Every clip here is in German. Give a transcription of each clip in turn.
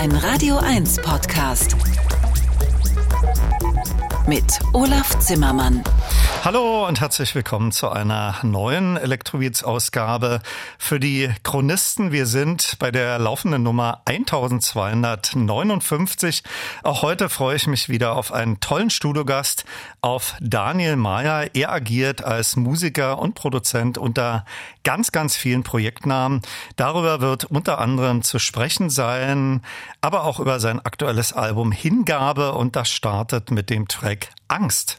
Ein Radio 1 Podcast. Mit Olaf Zimmermann. Hallo und herzlich willkommen zu einer neuen Elektrobeats-Ausgabe für die Chronisten. Wir sind bei der laufenden Nummer 1259. Auch heute freue ich mich wieder auf einen tollen Studiogast, auf Daniel Mayer. Er agiert als Musiker und Produzent unter ganz, ganz vielen Projektnamen. Darüber wird unter anderem zu sprechen sein, aber auch über sein aktuelles Album Hingabe und das startet mit dem Track Angst.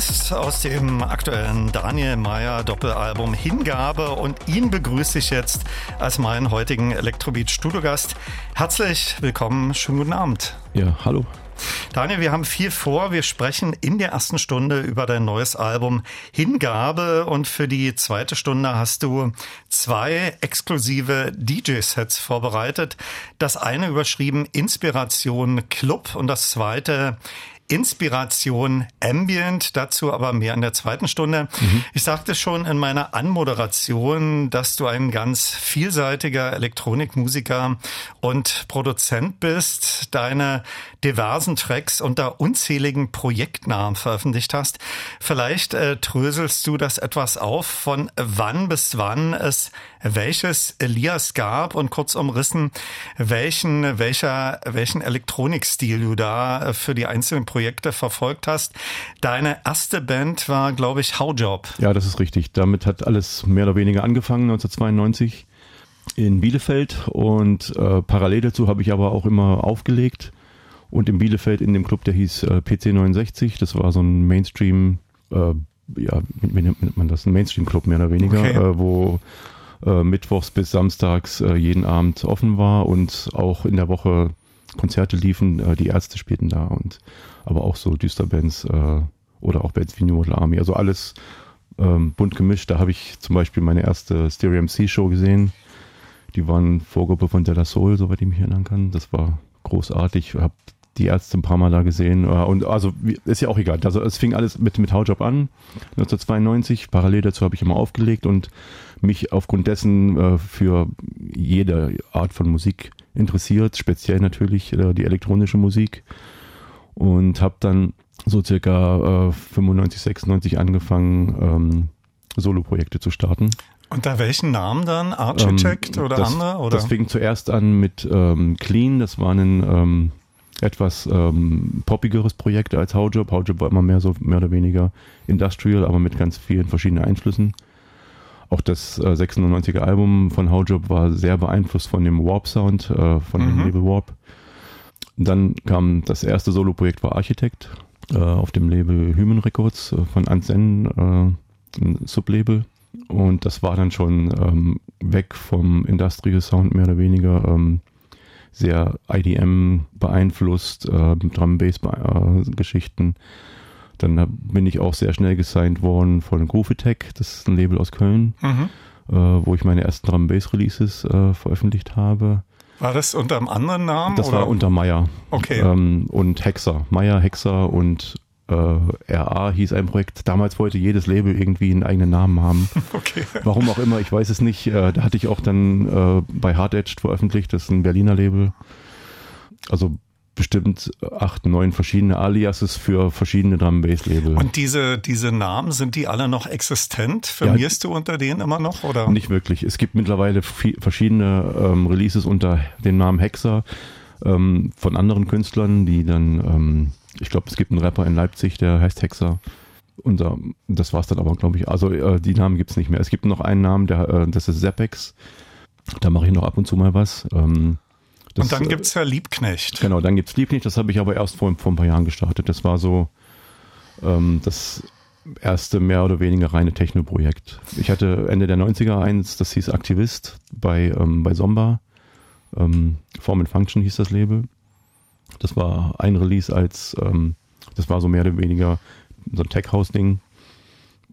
Songs aus dem aktuellen Daniel Meyer Doppelalbum Hingabe und ihn begrüße ich jetzt als meinen heutigen Elektrobeat Studiogast. Herzlich willkommen, schönen guten Abend. Ja, hallo. Daniel, wir haben viel vor. Wir sprechen in der ersten Stunde über dein neues Album Hingabe und für die zweite Stunde hast du zwei exklusive DJ-Sets vorbereitet. Das eine überschrieben Inspiration Club und das zweite Inspiration Ambient, dazu aber mehr in der zweiten Stunde. Mhm. Ich sagte schon in meiner Anmoderation, dass du ein ganz vielseitiger Elektronikmusiker und Produzent bist, deine diversen Tracks unter unzähligen Projektnamen veröffentlicht hast. Vielleicht äh, tröselst du das etwas auf, von wann bis wann es welches Elias gab und kurz umrissen, welchen, welcher, welchen Elektronikstil du da äh, für die einzelnen Projekte verfolgt hast. Deine erste Band war, glaube ich, Howjob. Ja, das ist richtig. Damit hat alles mehr oder weniger angefangen, 1992 in Bielefeld und äh, parallel dazu habe ich aber auch immer aufgelegt und in Bielefeld in dem Club, der hieß äh, PC69, das war so ein Mainstream, äh, ja, wie nennt man das, ein Mainstream-Club mehr oder weniger, okay. äh, wo äh, mittwochs bis samstags äh, jeden Abend offen war und auch in der Woche Konzerte liefen, äh, die Ärzte spielten da und aber auch so Düsterbands oder auch Bands wie New Model Army, also alles ähm, bunt gemischt. Da habe ich zum Beispiel meine erste Stereo MC Show gesehen. Die waren Vorgruppe von Della Soul, soweit ich mich erinnern kann. Das war großartig. Ich habe die Ärzte ein paar Mal da gesehen. Äh, und also ist ja auch egal. Also es fing alles mit, mit Howjob an, 1992. Parallel dazu habe ich immer aufgelegt und mich aufgrund dessen äh, für jede Art von Musik interessiert, speziell natürlich äh, die elektronische Musik. Und habe dann so circa äh, 95, 96 angefangen, ähm, Solo-Projekte zu starten. Unter welchen Namen dann? Architect ähm, oder das, andere? Oder? Das fing zuerst an mit ähm, Clean, das war ein ähm, etwas ähm, poppigeres Projekt als Howjob. Howjob war immer mehr so mehr oder weniger industrial, aber mit ganz vielen verschiedenen Einflüssen. Auch das äh, 96er Album von Howjob war sehr beeinflusst von dem Warp-Sound, äh, von mhm. dem Label Warp. Dann kam das erste Solo-Projekt war Architect äh, auf dem Label Human Records äh, von Anzen, äh, ein Sublabel. Und das war dann schon ähm, weg vom Industrial Sound mehr oder weniger. Ähm, sehr IDM beeinflusst, äh, Drum Bass äh, Geschichten. Dann bin ich auch sehr schnell gesigned worden von Groove Attack, das ist ein Label aus Köln, mhm. äh, wo ich meine ersten Drum Bass Releases äh, veröffentlicht habe. War das unter einem anderen Namen? Das oder? war unter Meyer. Okay. Ähm, und Hexer. Meyer, Hexer und äh, RA hieß ein Projekt. Damals wollte jedes Label irgendwie einen eigenen Namen haben. Okay. Warum auch immer, ich weiß es nicht. Äh, da hatte ich auch dann äh, bei Hard Edged veröffentlicht, das ist ein Berliner Label. Also bestimmt acht, neun verschiedene Aliases für verschiedene Drum Bass Label. Und diese, diese Namen, sind die alle noch existent? Firmierst ja, du unter denen immer noch? Oder? Nicht wirklich. Es gibt mittlerweile verschiedene ähm, Releases unter dem Namen Hexer ähm, von anderen Künstlern, die dann ähm, ich glaube, es gibt einen Rapper in Leipzig, der heißt Hexer. Und äh, das war's dann aber, glaube ich. Also äh, die Namen gibt's nicht mehr. Es gibt noch einen Namen, der, äh, das ist Zepex. Da mache ich noch ab und zu mal was. Ähm, das, und dann gibt's ja Liebknecht. Genau, dann gibt's Liebknecht. Das habe ich aber erst vor, vor ein paar Jahren gestartet. Das war so ähm, das erste mehr oder weniger reine Techno-Projekt. Ich hatte Ende der 90er eins, das hieß Aktivist bei, ähm, bei Somba. Ähm, Form and Function hieß das Label. Das war ein Release als, ähm, das war so mehr oder weniger so ein Tech-House-Ding.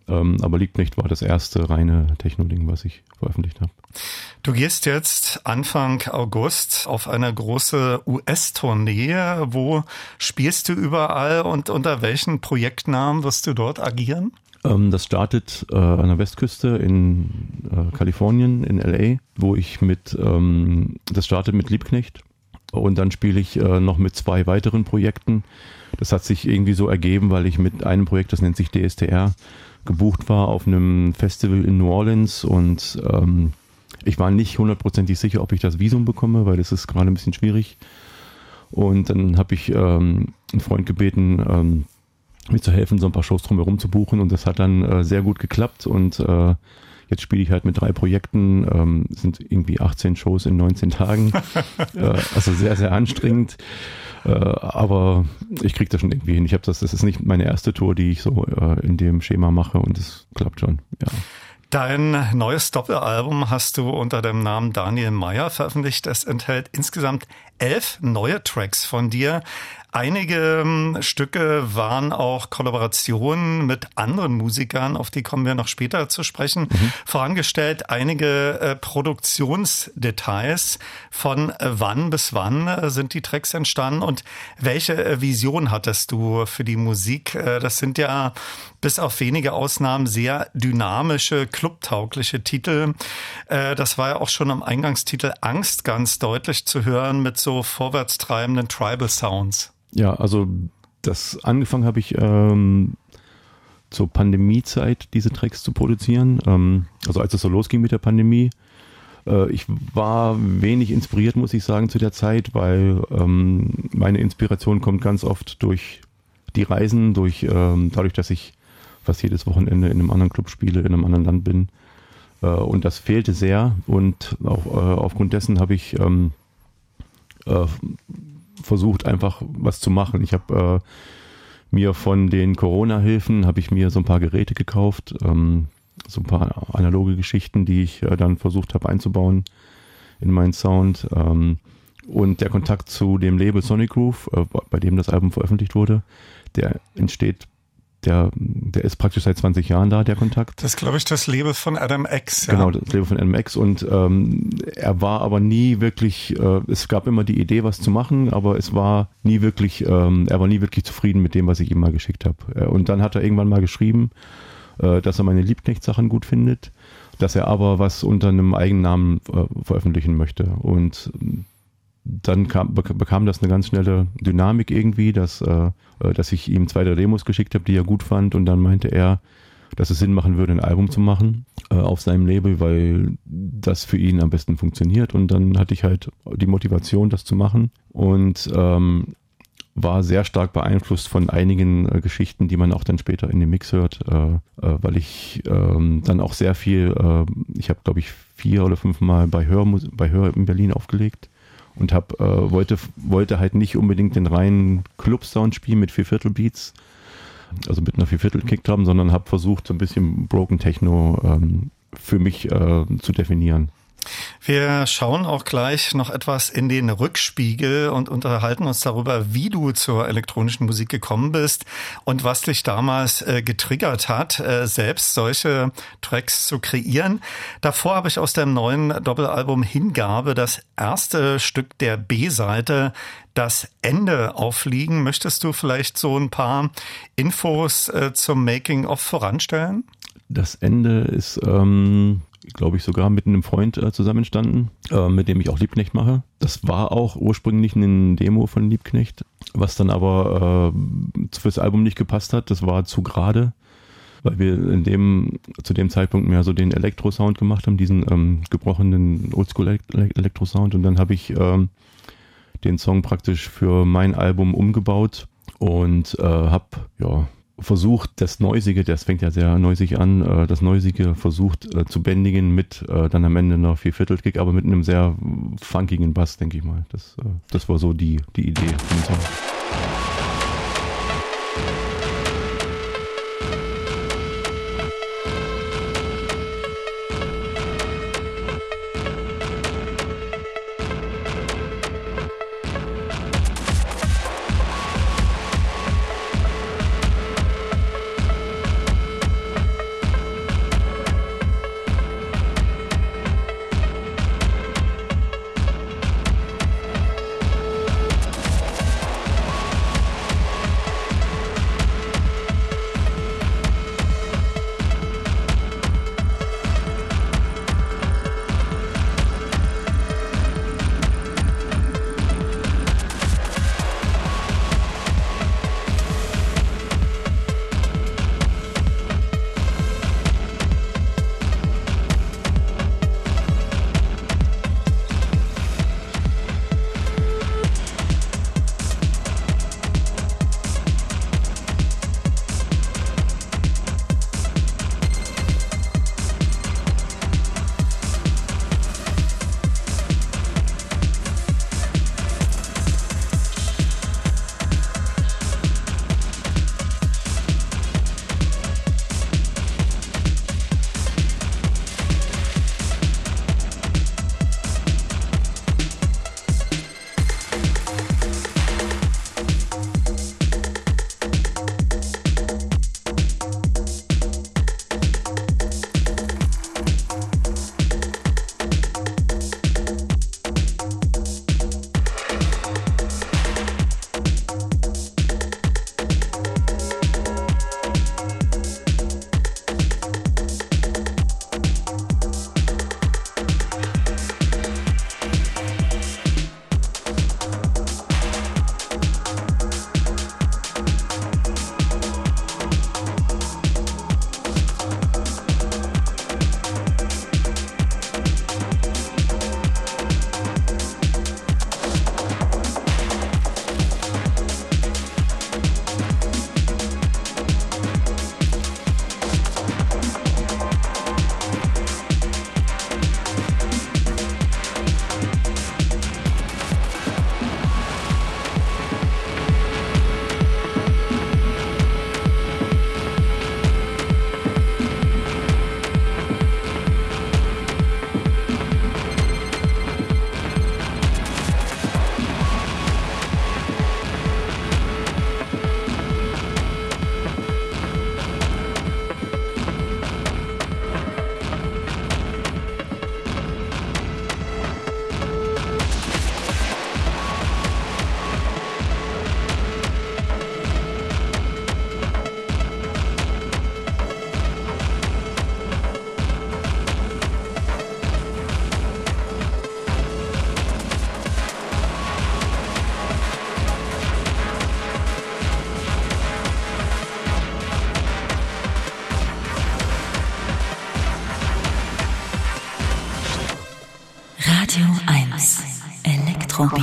Ähm, aber Liebknecht war das erste reine Techno-Ding, was ich veröffentlicht habe. Du gehst jetzt Anfang August auf eine große US-Tournee. Wo spielst du überall und unter welchen Projektnamen wirst du dort agieren? Ähm, das startet äh, an der Westküste in äh, Kalifornien, in LA, wo ich mit, ähm, das startet mit Liebknecht und dann spiele ich äh, noch mit zwei weiteren Projekten. Das hat sich irgendwie so ergeben, weil ich mit einem Projekt, das nennt sich DSTR, gebucht war auf einem Festival in New Orleans und ähm, ich war nicht hundertprozentig sicher, ob ich das Visum bekomme, weil das ist gerade ein bisschen schwierig. Und dann habe ich ähm, einen Freund gebeten, ähm, mir zu helfen, so ein paar Shows drumherum zu buchen und das hat dann äh, sehr gut geklappt und äh, Jetzt spiele ich halt mit drei Projekten, ähm, sind irgendwie 18 Shows in 19 Tagen. äh, also sehr, sehr anstrengend. Äh, aber ich kriege das schon irgendwie hin. Ich habe das, das ist nicht meine erste Tour, die ich so äh, in dem Schema mache und es klappt schon, ja. Dein neues Doppelalbum hast du unter dem Namen Daniel Meyer veröffentlicht. Es enthält insgesamt elf neue Tracks von dir. Einige ähm, Stücke waren auch Kollaborationen mit anderen Musikern, auf die kommen wir noch später zu sprechen. Mhm. Vorangestellt einige äh, Produktionsdetails von äh, wann bis wann äh, sind die Tracks entstanden und welche Vision hattest du für die Musik? Das sind ja bis auf wenige Ausnahmen sehr dynamische, clubtaugliche Titel. Äh, das war ja auch schon am Eingangstitel Angst ganz deutlich zu hören mit so vorwärtstreibenden Tribal Sounds. Ja, also das angefangen habe ich ähm, zur Pandemiezeit, diese Tracks zu produzieren. Ähm, also als es so losging mit der Pandemie. Äh, ich war wenig inspiriert, muss ich sagen, zu der Zeit, weil ähm, meine Inspiration kommt ganz oft durch die Reisen, durch ähm, dadurch, dass ich fast jedes Wochenende in einem anderen Club spiele, in einem anderen Land bin. Äh, und das fehlte sehr. Und auch äh, aufgrund dessen habe ich ähm, äh, versucht, einfach was zu machen. Ich habe äh, mir von den Corona-Hilfen, habe ich mir so ein paar Geräte gekauft, ähm, so ein paar analoge Geschichten, die ich äh, dann versucht habe einzubauen in meinen Sound. Ähm, und der Kontakt zu dem Label Sonic Groove, äh, bei dem das Album veröffentlicht wurde, der entsteht der, der ist praktisch seit 20 Jahren da, der Kontakt. Das ist, glaube ich, das Label von Adam X. Ja. Genau, das Label von Adam X. Und ähm, er war aber nie wirklich, äh, es gab immer die Idee, was zu machen, aber es war nie wirklich, ähm, er war nie wirklich zufrieden mit dem, was ich ihm mal geschickt habe. Äh, und dann hat er irgendwann mal geschrieben, äh, dass er meine Liebknecht-Sachen gut findet, dass er aber was unter einem Eigennamen äh, veröffentlichen möchte. Und dann kam, bekam das eine ganz schnelle Dynamik irgendwie, dass, äh, äh dass ich ihm zwei, drei Demos geschickt habe, die er gut fand. Und dann meinte er, dass es Sinn machen würde, ein Album zu machen äh, auf seinem Label, weil das für ihn am besten funktioniert. Und dann hatte ich halt die Motivation, das zu machen. Und ähm, war sehr stark beeinflusst von einigen äh, Geschichten, die man auch dann später in dem Mix hört, äh, äh, weil ich ähm, dann auch sehr viel, äh, ich habe glaube ich vier oder fünf Mal bei Hör, bei Hör in Berlin aufgelegt und hab, äh, wollte, wollte halt nicht unbedingt den reinen Club-Sound spielen mit Vierviertel-Beats, also mit einer Vierviertel-Kickdrum, sondern habe versucht, so ein bisschen Broken Techno ähm, für mich äh, zu definieren. Wir schauen auch gleich noch etwas in den Rückspiegel und unterhalten uns darüber, wie du zur elektronischen Musik gekommen bist und was dich damals äh, getriggert hat, äh, selbst solche Tracks zu kreieren. Davor habe ich aus dem neuen Doppelalbum Hingabe das erste Stück der B-Seite, das Ende aufliegen. Möchtest du vielleicht so ein paar Infos äh, zum Making-of voranstellen? Das Ende ist ähm, glaube ich, sogar mit einem Freund äh, zusammen äh, mit dem ich auch Liebknecht mache. Das war auch ursprünglich eine Demo von Liebknecht, was dann aber äh, fürs Album nicht gepasst hat. Das war zu gerade, weil wir in dem, zu dem Zeitpunkt mehr so den Elektro-Sound gemacht haben, diesen ähm, gebrochenen Oldschool-Elektro-Sound. Und dann habe ich ähm, den Song praktisch für mein Album umgebaut und äh, habe ja versucht, das Neusige, das fängt ja sehr neusig an, äh, das Neusige versucht äh, zu bändigen mit äh, dann am Ende einer Vierviertelkick, aber mit einem sehr funkigen Bass, denke ich mal. Das, das war so die, die Idee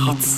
Elektrobeats.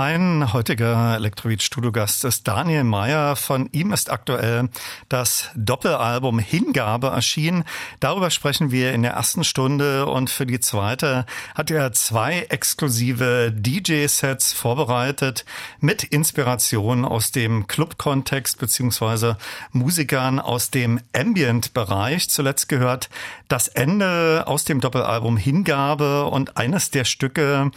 Mein heutiger Elektroid-Studiogast ist Daniel Meyer. Von ihm ist aktuell das Doppelalbum Hingabe erschienen. Darüber sprechen wir in der ersten Stunde und für die zweite hat er zwei exklusive DJ-Sets vorbereitet mit Inspiration aus dem Club-Kontext beziehungsweise Musikern aus dem Ambient-Bereich. Zuletzt gehört das Ende aus dem Doppelalbum Hingabe und eines der Stücke,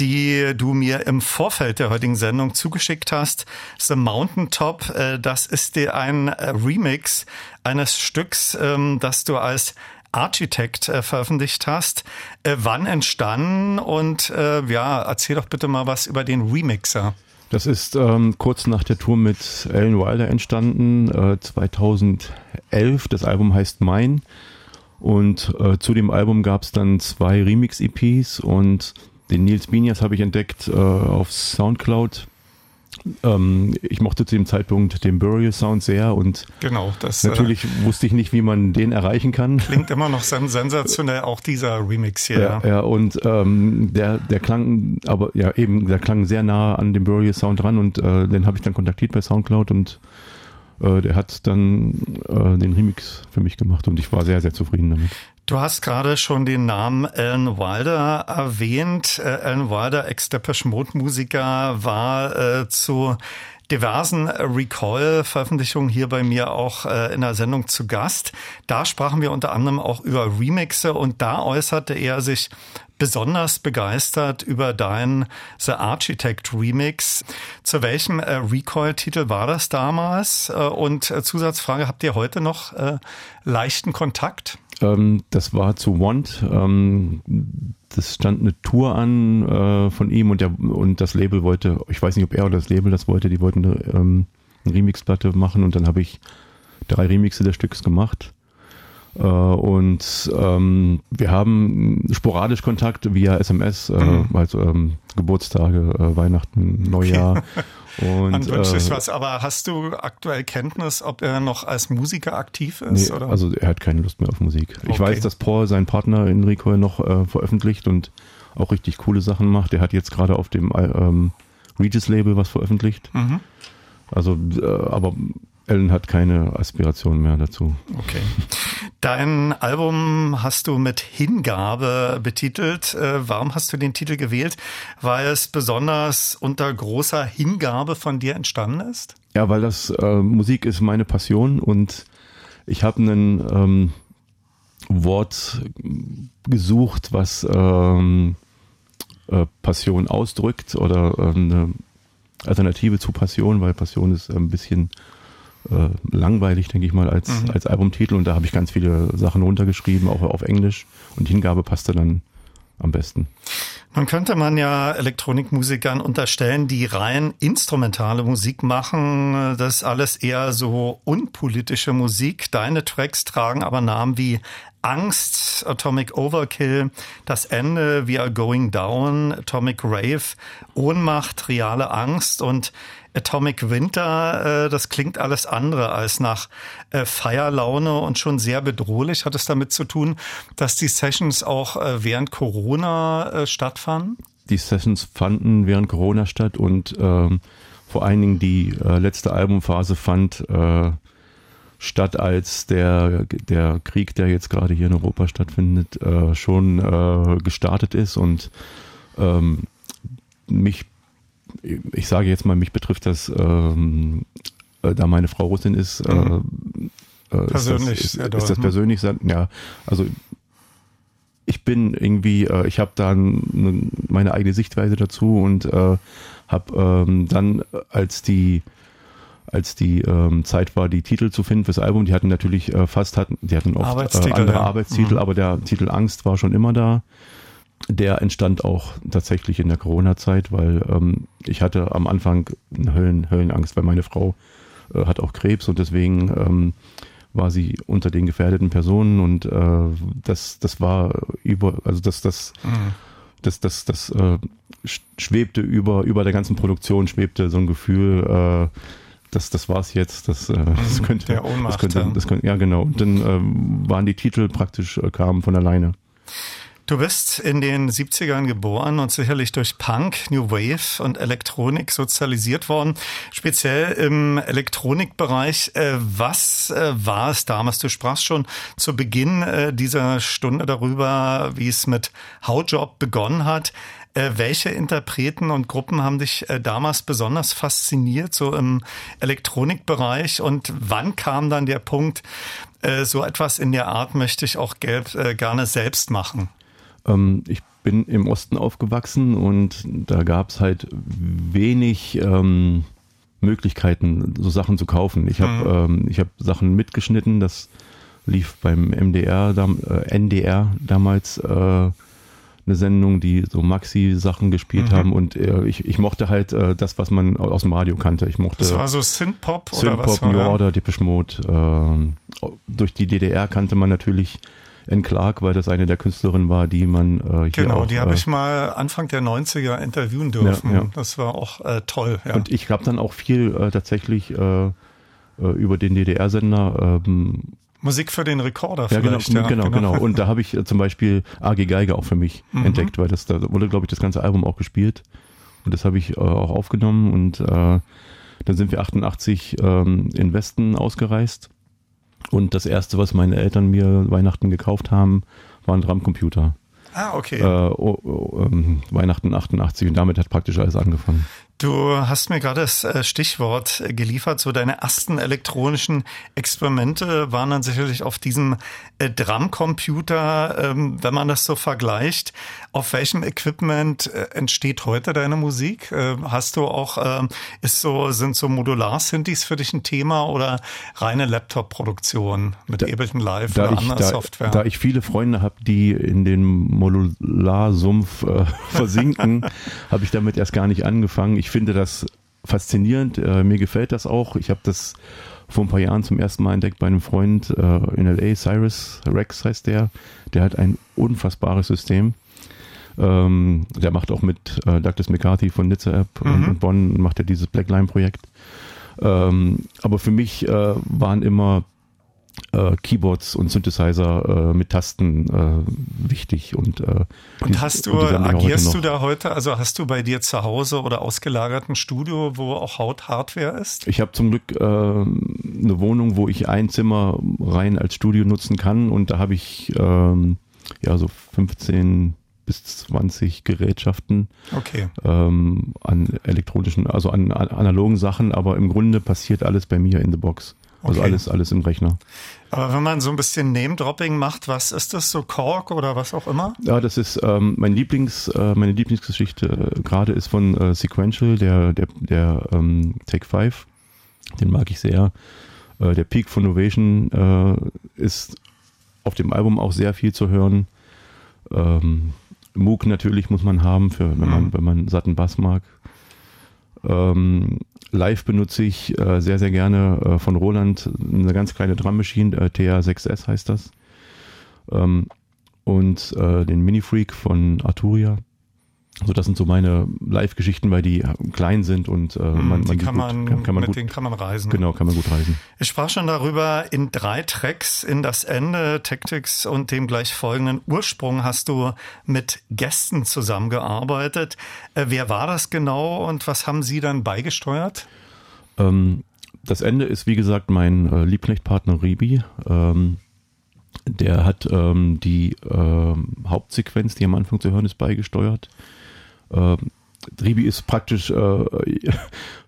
die du mir im Vorfeld der heutigen Sendung zugeschickt hast. The Mountaintop, äh, das ist dir ein Remix eines Stücks, ähm, das du als Architect äh, veröffentlicht hast. Äh, wann entstanden? Und ja, erzähl doch bitte mal was über den Remixer. Das ist ähm, kurz nach der Tour mit Alan Wilder entstanden, äh, 2011. Das Album heißt Mine. Und äh, zu dem Album gab es dann zwei Remix-EPs und den Nils Binias habe ich entdeckt äh, auf Soundcloud. Ähm, ich mochte zu dem Zeitpunkt den Burial Sound sehr und genau, das, natürlich äh, wusste ich nicht, wie man den erreichen kann. Klingt immer noch sensationell, auch dieser Remix hier. Ja, ja und ähm, der, der klang, aber ja eben, der klang sehr nah an dem Burial Sound dran und äh, den habe ich dann kontaktiert bei Soundcloud und äh, der hat dann äh, den Remix für mich gemacht und ich war sehr, sehr zufrieden damit. Du hast gerade schon den Namen Alan Wilder erwähnt. Äh, Alan Wilder, Ex-Depeche Mode-Musiker, war äh, zu diversen Recall-Veröffentlichungen hier bei mir auch äh, in der Sendung zu Gast. Da sprachen wir unter anderem auch über Remixe und da äußerte er sich besonders begeistert über deinen The Architect Remix. Zu welchem äh, Recall-Titel war das damals? Äh, und äh, Zusatzfrage, habt ihr heute noch äh, leichten Kontakt? Ähm, das war zu Want. Ähm, das stand eine Tour an äh, von ihm und der und das Label wollte, ich weiß nicht, ob er oder das Label das wollte, die wollten eine, ähm, eine Remixplatte machen und dann habe ich drei Remixe des Stücks gemacht. Äh, und ähm, wir haben sporadisch Kontakt via SMS, äh, mhm. also ähm, Geburtstage, äh, Weihnachten, Neujahr. Und, Man wünscht sich äh, was, aber hast du aktuell Kenntnis, ob er noch als Musiker aktiv ist? Nee, oder? Also er hat keine Lust mehr auf Musik. Ich okay. weiß, dass Paul, sein Partner Enrico, noch äh, veröffentlicht und auch richtig coole Sachen macht. Er hat jetzt gerade auf dem ähm, Regis-Label was veröffentlicht. Mhm. Also, äh, aber Ellen hat keine Aspiration mehr dazu. Okay. Dein Album hast du mit Hingabe betitelt. Äh, warum hast du den Titel gewählt? Weil es besonders unter großer Hingabe von dir entstanden ist? Ja, weil das äh, Musik ist meine Passion und ich habe einen ähm, Wort gesucht, was ähm, äh, Passion ausdrückt oder äh, eine Alternative zu Passion, weil Passion ist ein bisschen äh, langweilig, denke ich mal, als, mhm. als Albumtitel. Und da habe ich ganz viele Sachen runtergeschrieben, auch auf Englisch. Und die Hingabe passte dann am besten. Nun könnte man ja Elektronikmusikern unterstellen, die rein instrumentale Musik machen. Das ist alles eher so unpolitische Musik. Deine Tracks tragen aber Namen wie Angst, Atomic Overkill, das Ende, We Are Going Down, Atomic Rave, Ohnmacht, reale Angst und Atomic Winter, äh, das klingt alles andere als nach äh, Feierlaune und schon sehr bedrohlich. Hat es damit zu tun, dass die Sessions auch äh, während Corona stattfanden? Die Sessions fanden während Corona statt und ähm, vor allen Dingen die letzte Albumphase fand statt, als der, der Krieg, der jetzt gerade hier in Europa stattfindet, schon gestartet ist und ähm, mich ich sage jetzt mal, mich betrifft das, ähm, äh, da meine Frau Russin ist, äh, mhm. äh, persönlich ist das, ist, ist das persönlich, ja, also ich bin irgendwie, äh, ich habe da meine eigene Sichtweise dazu und äh, habe ähm, dann als die als die ähm, Zeit war, die Titel zu finden fürs Album, die hatten natürlich äh, fast hatten, die hatten oft äh, andere ja. Arbeitstitel, mhm. aber der Titel Angst war schon immer da der entstand auch tatsächlich in der Corona-Zeit, weil ähm, ich hatte am Anfang eine Höllen, Höllenangst, weil meine Frau äh, hat auch Krebs und deswegen ähm, war sie unter den gefährdeten Personen und äh, das, das war über, also das, das, mhm. das, das, das, äh, schwebte über, über der ganzen Produktion, schwebte so ein Gefühl, äh, das, das war's jetzt, das, äh, das mhm. könnte, der Ohnmacht, das könnte, das könnte, ja genau. Und dann ähm, waren die Titel praktisch, äh, kamen von alleine. Du bist in den 70ern geboren und sicherlich durch Punk, New Wave und Elektronik sozialisiert worden, speziell im Elektronikbereich. Äh, was äh, war es damals? Du sprachst schon zu Beginn äh, dieser Stunde darüber, wie es mit Howjob begonnen hat. Welche Interpreten und Gruppen haben dich damals besonders fasziniert, so im Elektronikbereich? Und wann kam dann der Punkt, so etwas in der Art möchte ich auch gerne selbst machen? Ähm, ich bin im Osten aufgewachsen und da gab es halt wenig ähm, Möglichkeiten, so Sachen zu kaufen. Ich habe mhm. ähm, ich hab Sachen mitgeschnitten, das lief beim MDR, äh, NDR damals äh, eine Sendung, die so Maxi-Sachen gespielt mhm. haben und äh, ich, ich mochte halt äh, das, was man aus dem Radio kannte. Ich mochte das war so Synthpop Synth oder was? Synthpop, New Order, Depeche Mode. Äh, durch die DDR kannte man natürlich Anne Clark, weil das eine der Künstlerinnen war, die man äh, hier Genau, auch, die habe äh, ich mal Anfang der 90er interviewen dürfen. Ja, ja. Das war auch äh, toll. Ja. Und ich habe dann auch viel äh, tatsächlich äh, äh über den DDR-Sender ähm, Musik für den Rekorder ja, genau, ja, genau, genau, genau. Und da habe ich äh, zum Beispiel AG Geiger auch für mich mhm. entdeckt, weil das da wurde, glaube ich, das ganze Album auch gespielt. Und das habe ich äh, auch aufgenommen und äh, dann sind wir 88 ähm, in Westen ausgereist und das erste, was meine Eltern mir Weihnachten gekauft haben, war ein Drumcomputer. Ah, okay. Äh, oh, oh, ähm, Weihnachten 88 und damit hat praktisch alles angefangen. Du hast mir gerade das äh, Stichwort geliefert. So deine ersten elektronischen Experimente waren dann sicherlich auf diesem äh, Drumcomputer. Ähm, wenn man das so vergleicht, auf welchem Equipment äh, entsteht heute deine Musik? Hast du auch, ähm, ist so, sind so Modular-Synthes für dich ein Thema oder reine Laptop-Produktion mit Ableton Live da oder ich, anderer da, Software? Da ich viele Freunde habe, die in den Modularsumpf äh, versinken, habe ich damit erst gar nicht angefangen. Ich finde das faszinierend. Äh, mir gefällt das auch. Ich habe das vor ein paar Jahren zum ersten Mal entdeckt bei einem Freund äh, in LA, Cyrus Rex heißt der. Der hat ein unfassbares System. Ähm, der macht auch mit äh, Douglas McCarthy von Nizza App mhm. in Bonn, macht er dieses Blackline-Projekt. Ähm, aber für mich äh, waren immer äh, Keyboards und Synthesizer äh, mit Tasten äh, wichtig und äh, und die, hast du agierst du da heute also hast du bei dir zu Hause oder ausgelagerten Studio wo auch Haut Hardware ist ich habe zum Glück äh, eine Wohnung wo ich ein Zimmer rein als Studio nutzen kann und da habe ich ähm, ja so 15 bis 20 Gerätschaften okay. ähm, an elektronischen, also an, an analogen Sachen, aber im Grunde passiert alles bei mir in the Box. Also okay. alles, alles im Rechner. Aber wenn man so ein bisschen Name-Dropping macht, was ist das so Kork oder was auch immer? Ja, das ist ähm, mein Lieblings, äh, meine Lieblingsgeschichte äh, gerade ist von äh, Sequential, der, der, der ähm, Take 5. Den mag ich sehr. Äh, der Peak von Novation äh, ist auf dem Album auch sehr viel zu hören. Ähm, Moog natürlich muss man haben, für, wenn man, mhm. wenn man satten Bass mag. Ähm, live benutze ich äh, sehr, sehr gerne äh, von Roland eine ganz kleine Drum Machine, äh, TA6S heißt das. Ähm, und äh, den Mini Freak von Arturia. So, das sind so meine Live-Geschichten, weil die klein sind und äh, hm, man, man, kann, man, gut, kann, man mit gut, denen kann man reisen. Genau, kann man gut reisen. Ich sprach schon darüber, in drei Tracks in das Ende, Tactics und dem gleich folgenden Ursprung hast du mit Gästen zusammengearbeitet. Äh, wer war das genau und was haben sie dann beigesteuert? Ähm, das Ende ist, wie gesagt, mein äh, Liebknechtpartner Ribi. Ähm, der hat ähm, die äh, Hauptsequenz, die am Anfang zu hören ist, beigesteuert. Äh, Ribi ist praktisch, äh,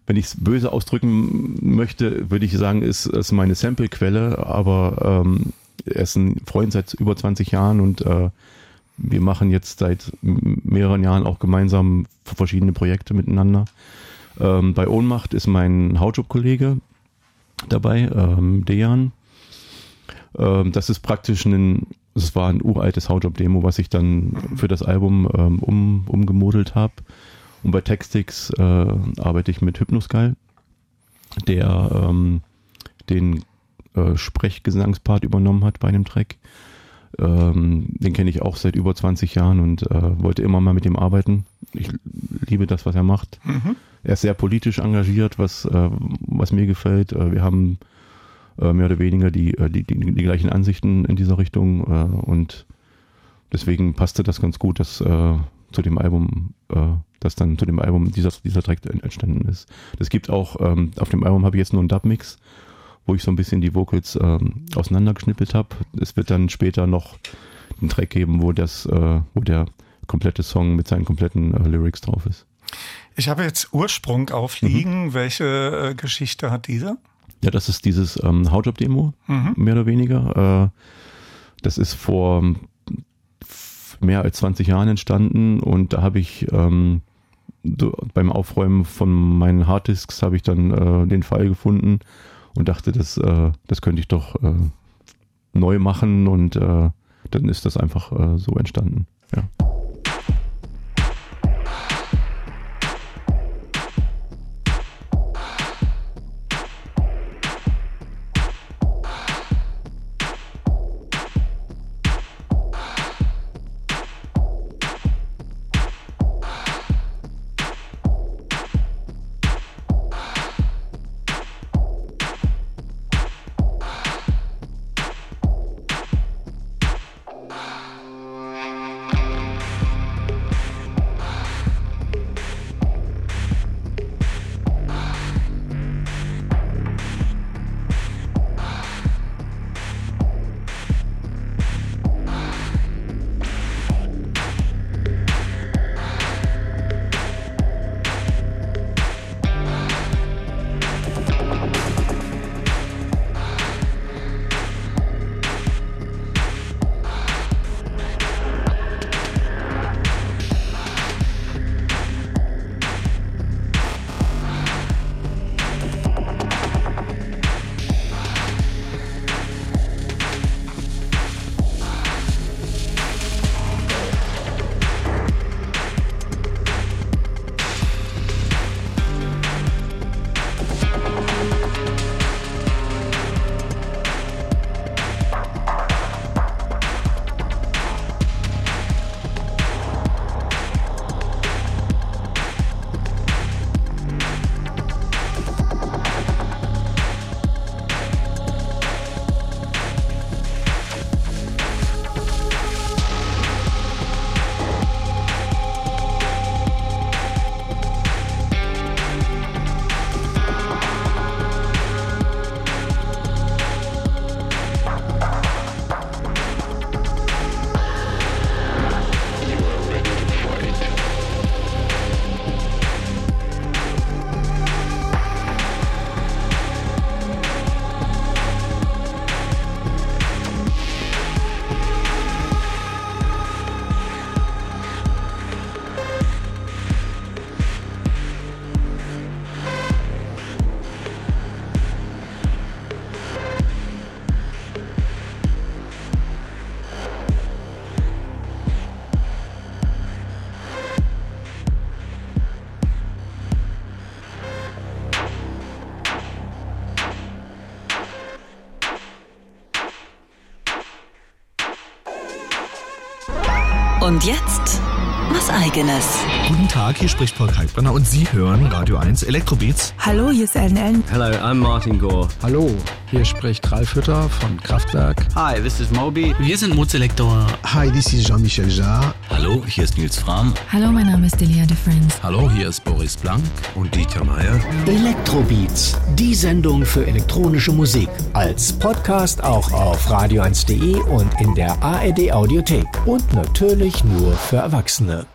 wenn ich es böse ausdrücken möchte, würde ich sagen, ist, ist meine Samplequelle, aber ähm, er ist ein Freund seit über 20 Jahren und äh, wir machen jetzt seit mehreren Jahren auch gemeinsam verschiedene Projekte miteinander. Ähm, bei Ohnmacht ist mein Hautjob-Kollege dabei, ähm, Dejan. Ähm, das ist praktisch ein, es war ein uraltes Hautjob-Demo, was ich dann für das Album ähm, um, umgemodelt habe. Und bei Textix äh, arbeite ich mit Hypnoskull, der ähm, den äh, Sprechgesangspart übernommen hat bei dem Track. Ähm, den kenne ich auch seit über 20 Jahren und äh, wollte immer mal mit ihm arbeiten. Ich liebe das, was er macht. Mhm. Er ist sehr politisch engagiert, was, äh, was mir gefällt. Äh, wir haben äh, mehr oder weniger die, äh, die, die, die gleichen Ansichten in dieser Richtung äh, und deswegen passte das ganz gut, dass äh, zu dem Album, äh, dass dann zu dem Album dieser, dieser Track entstanden ist. Es gibt auch, ähm, auf dem Album habe ich jetzt nur einen Dub-Mix, wo ich so ein bisschen die Vocals ähm, auseinandergeschnippelt habe. Es wird dann später noch einen Track geben, wo das, äh, wo der komplette Song mit seinen kompletten äh, Lyrics drauf ist. Ich habe jetzt Ursprung aufliegen. Mhm. Welche äh, Geschichte hat dieser? Ja, das ist dieses ähm, Hautjob-Demo, mhm. mehr oder weniger. Äh, das ist vor mehr als 20 Jahren entstanden und da habe ich ähm, beim Aufräumen von meinen Harddisks habe ich dann äh, den Fall gefunden und dachte, das, äh, das könnte ich doch äh, neu machen und äh, dann ist das einfach äh, so entstanden. Ja. Und jetzt was eigenes. Guten Tag, hier spricht Paul Kalkbrenner und Sie hören Radio 1 Elektrobeats. Hallo, hier ist Ellen Ellen. Hello, I'm Martin Gore. Hallo, hier spricht Ralf Hütter von Kraftwerk. Hi, this is Moby. Wir sind Mozelektor. Hi, this is Jean-Michel Jarre. Hallo, hier ist Nils Fram. Hallo, mein Name ist Delia de Friends. Hallo, hier ist Boris Blank und Dieter Meier. Elektrobeats, die Sendung für elektronische Musik. Als Podcast auch auf radio1.de und in der ARD Audiothek. Und natürlich nur für Erwachsene.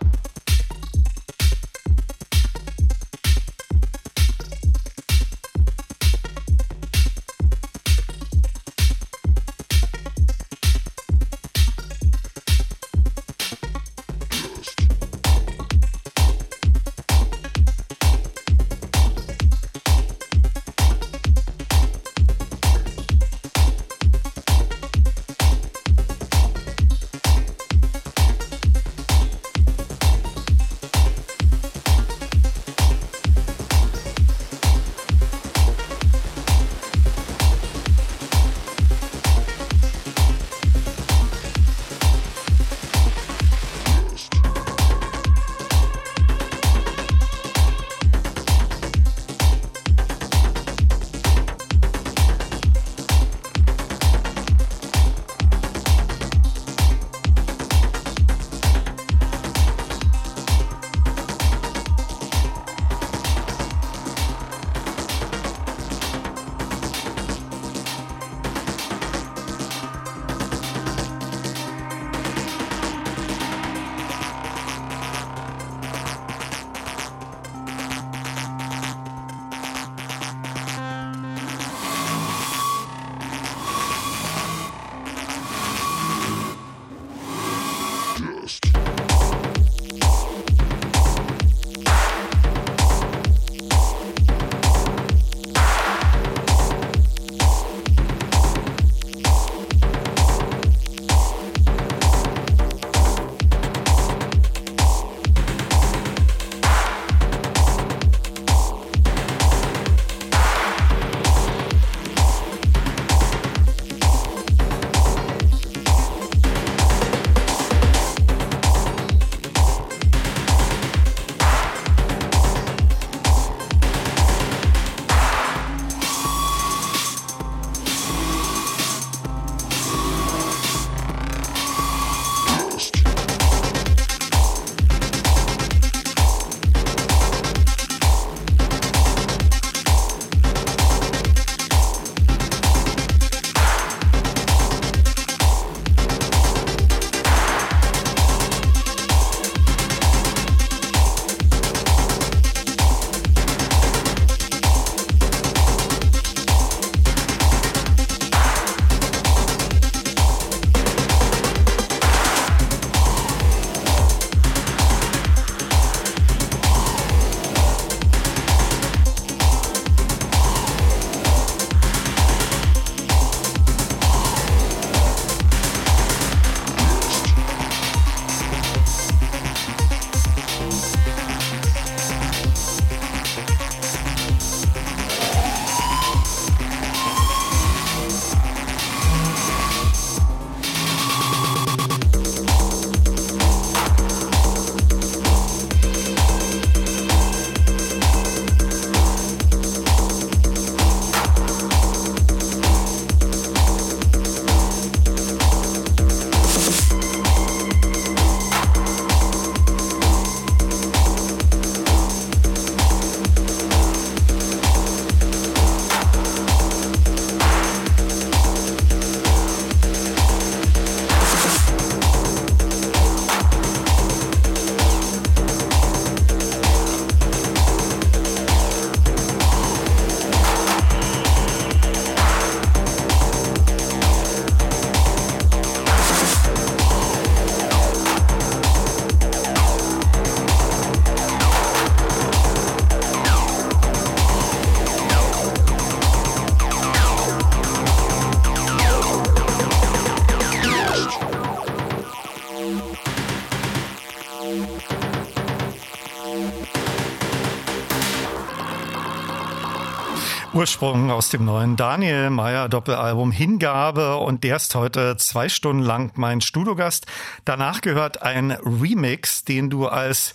Ursprung aus dem neuen Daniel Meyer Doppelalbum Hingabe und der ist heute zwei Stunden lang mein Studiogast. Danach gehört ein Remix, den du als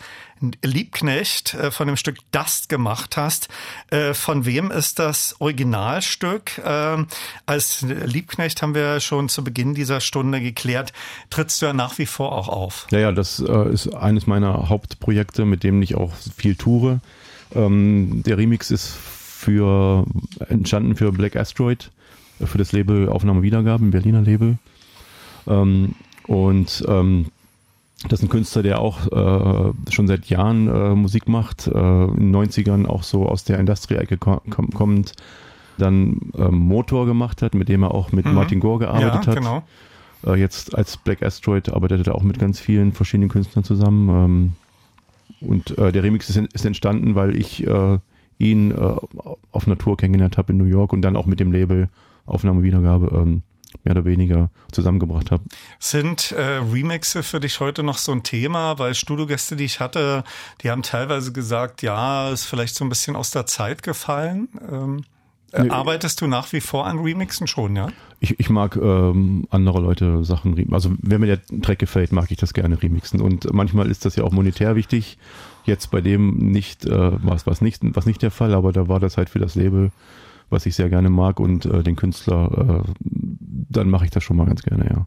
Liebknecht äh, von dem Stück Dust gemacht hast. Äh, von wem ist das Originalstück? Ähm, als Liebknecht haben wir schon zu Beginn dieser Stunde geklärt. Trittst du ja nach wie vor auch auf? Ja, ja, das äh, ist eines meiner Hauptprojekte, mit dem ich auch viel toure. Ähm, der Remix ist für entstanden für Black Asteroid, für das Label Aufnahme Wiedergaben, Berliner Label. Ähm, und ähm, das ist ein Künstler, der auch äh, schon seit Jahren äh, Musik macht, äh, in den 90ern auch so aus der Industrie-Ecke kom kommend, dann ähm, Motor gemacht hat, mit dem er auch mit mhm. Martin Gore gearbeitet ja, hat. Genau. Äh, jetzt als Black Asteroid arbeitet er auch mit ganz vielen verschiedenen Künstlern zusammen. Ähm, und äh, der Remix ist, ist, entstanden, weil ich äh, ihn äh, auf Natur kennengelernt habe in New York und dann auch mit dem Label Aufnahme Wiedergabe ähm, mehr oder weniger zusammengebracht habe. Sind äh, Remixe für dich heute noch so ein Thema? Weil Studiogäste, die ich hatte, die haben teilweise gesagt, ja, ist vielleicht so ein bisschen aus der Zeit gefallen. Ähm, äh, nee. Arbeitest du nach wie vor an Remixen schon, ja? Ich, ich mag ähm, andere Leute Sachen remixen. Also wenn mir der Track gefällt, mag ich das gerne remixen. Und manchmal ist das ja auch monetär wichtig. Jetzt bei dem nicht, äh, was, was nicht, was nicht der Fall, aber da war das halt für das Label was ich sehr gerne mag und äh, den Künstler, äh, dann mache ich das schon mal ganz gerne, ja.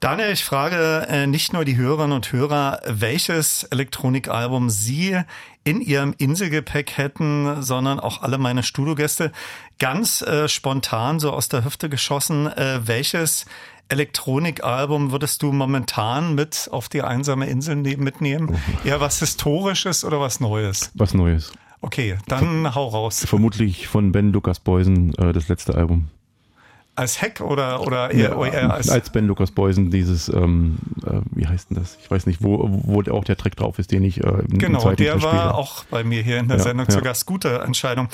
Daniel, ich frage äh, nicht nur die Hörerinnen und Hörer, welches Elektronikalbum Sie in Ihrem Inselgepäck hätten, sondern auch alle meine Studiogäste. Ganz äh, spontan, so aus der Hüfte geschossen, äh, welches Elektronikalbum würdest du momentan mit auf die einsame Insel ne-, mitnehmen? Oh. Eher was Historisches oder was Neues? Was Neues. Okay, dann Ver hau raus. Vermutlich von Ben Lucas Boysen äh, das letzte Album. Als Hack oder oder eher, ja, eher als, als Ben Lucas Boysen dieses ähm, äh, wie heißt denn das? Ich weiß nicht, wo wo auch der Track drauf ist, den ich äh, im, genau, im der war auch bei mir hier in der ja, Sendung ja. Gast. Gute Entscheidung.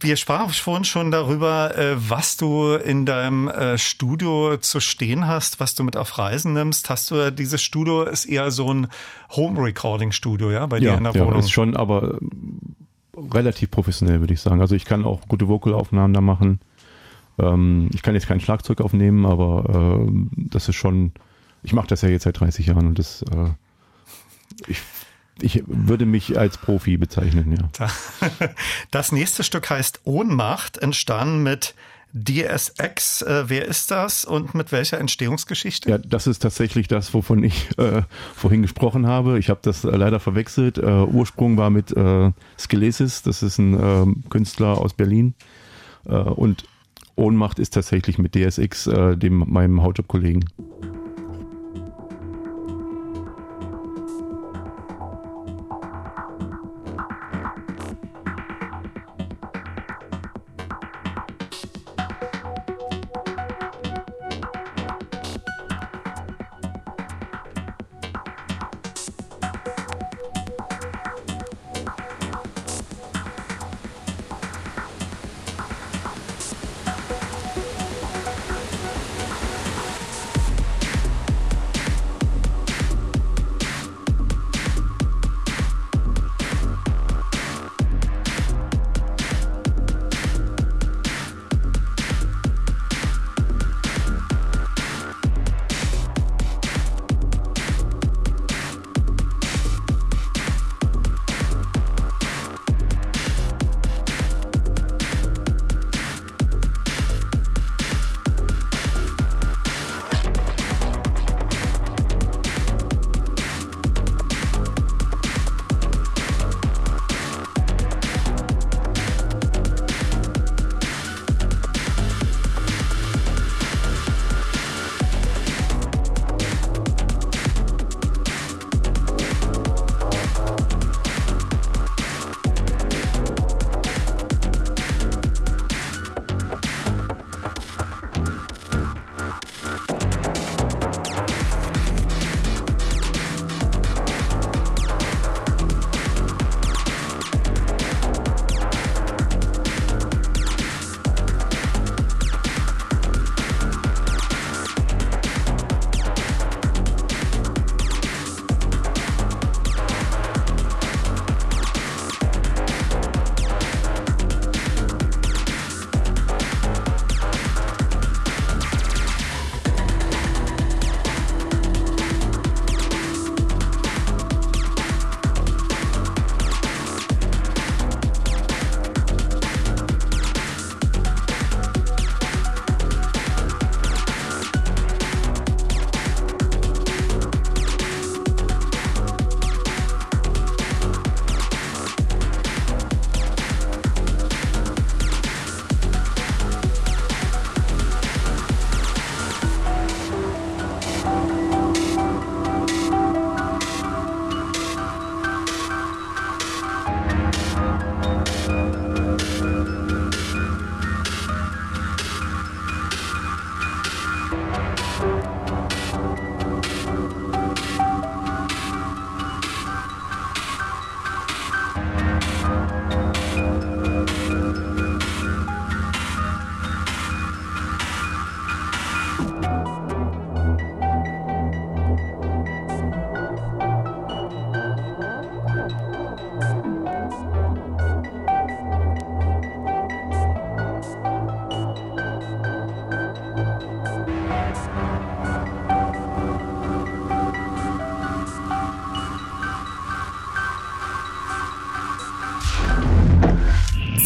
Wir sprachen vorhin schon darüber, äh, was du in deinem äh, Studio zu stehen hast, was du mit auf Reisen nimmst. Hast du dieses Studio ist eher so ein Home Recording Studio, ja, bei dir ja, in der ja, Wohnung? ist schon, aber relativ professionell, würde ich sagen. Also ich kann auch gute Vocalaufnahmen da machen. Ähm, ich kann jetzt kein Schlagzeug aufnehmen, aber äh, das ist schon, ich mache das ja jetzt seit 30 Jahren und das, äh, ich, ich würde mich als Profi bezeichnen, ja. Das nächste Stück heißt Ohnmacht, entstanden mit DSX, äh, wer ist das und mit welcher Entstehungsgeschichte? Ja, das ist tatsächlich das, wovon ich äh, vorhin gesprochen habe. Ich habe das äh, leider verwechselt. Äh, Ursprung war mit äh, Skelesis, das ist ein ähm, Künstler aus Berlin. Äh, und Ohnmacht ist tatsächlich mit DSX, dem meinem Hautjob-Kollegen.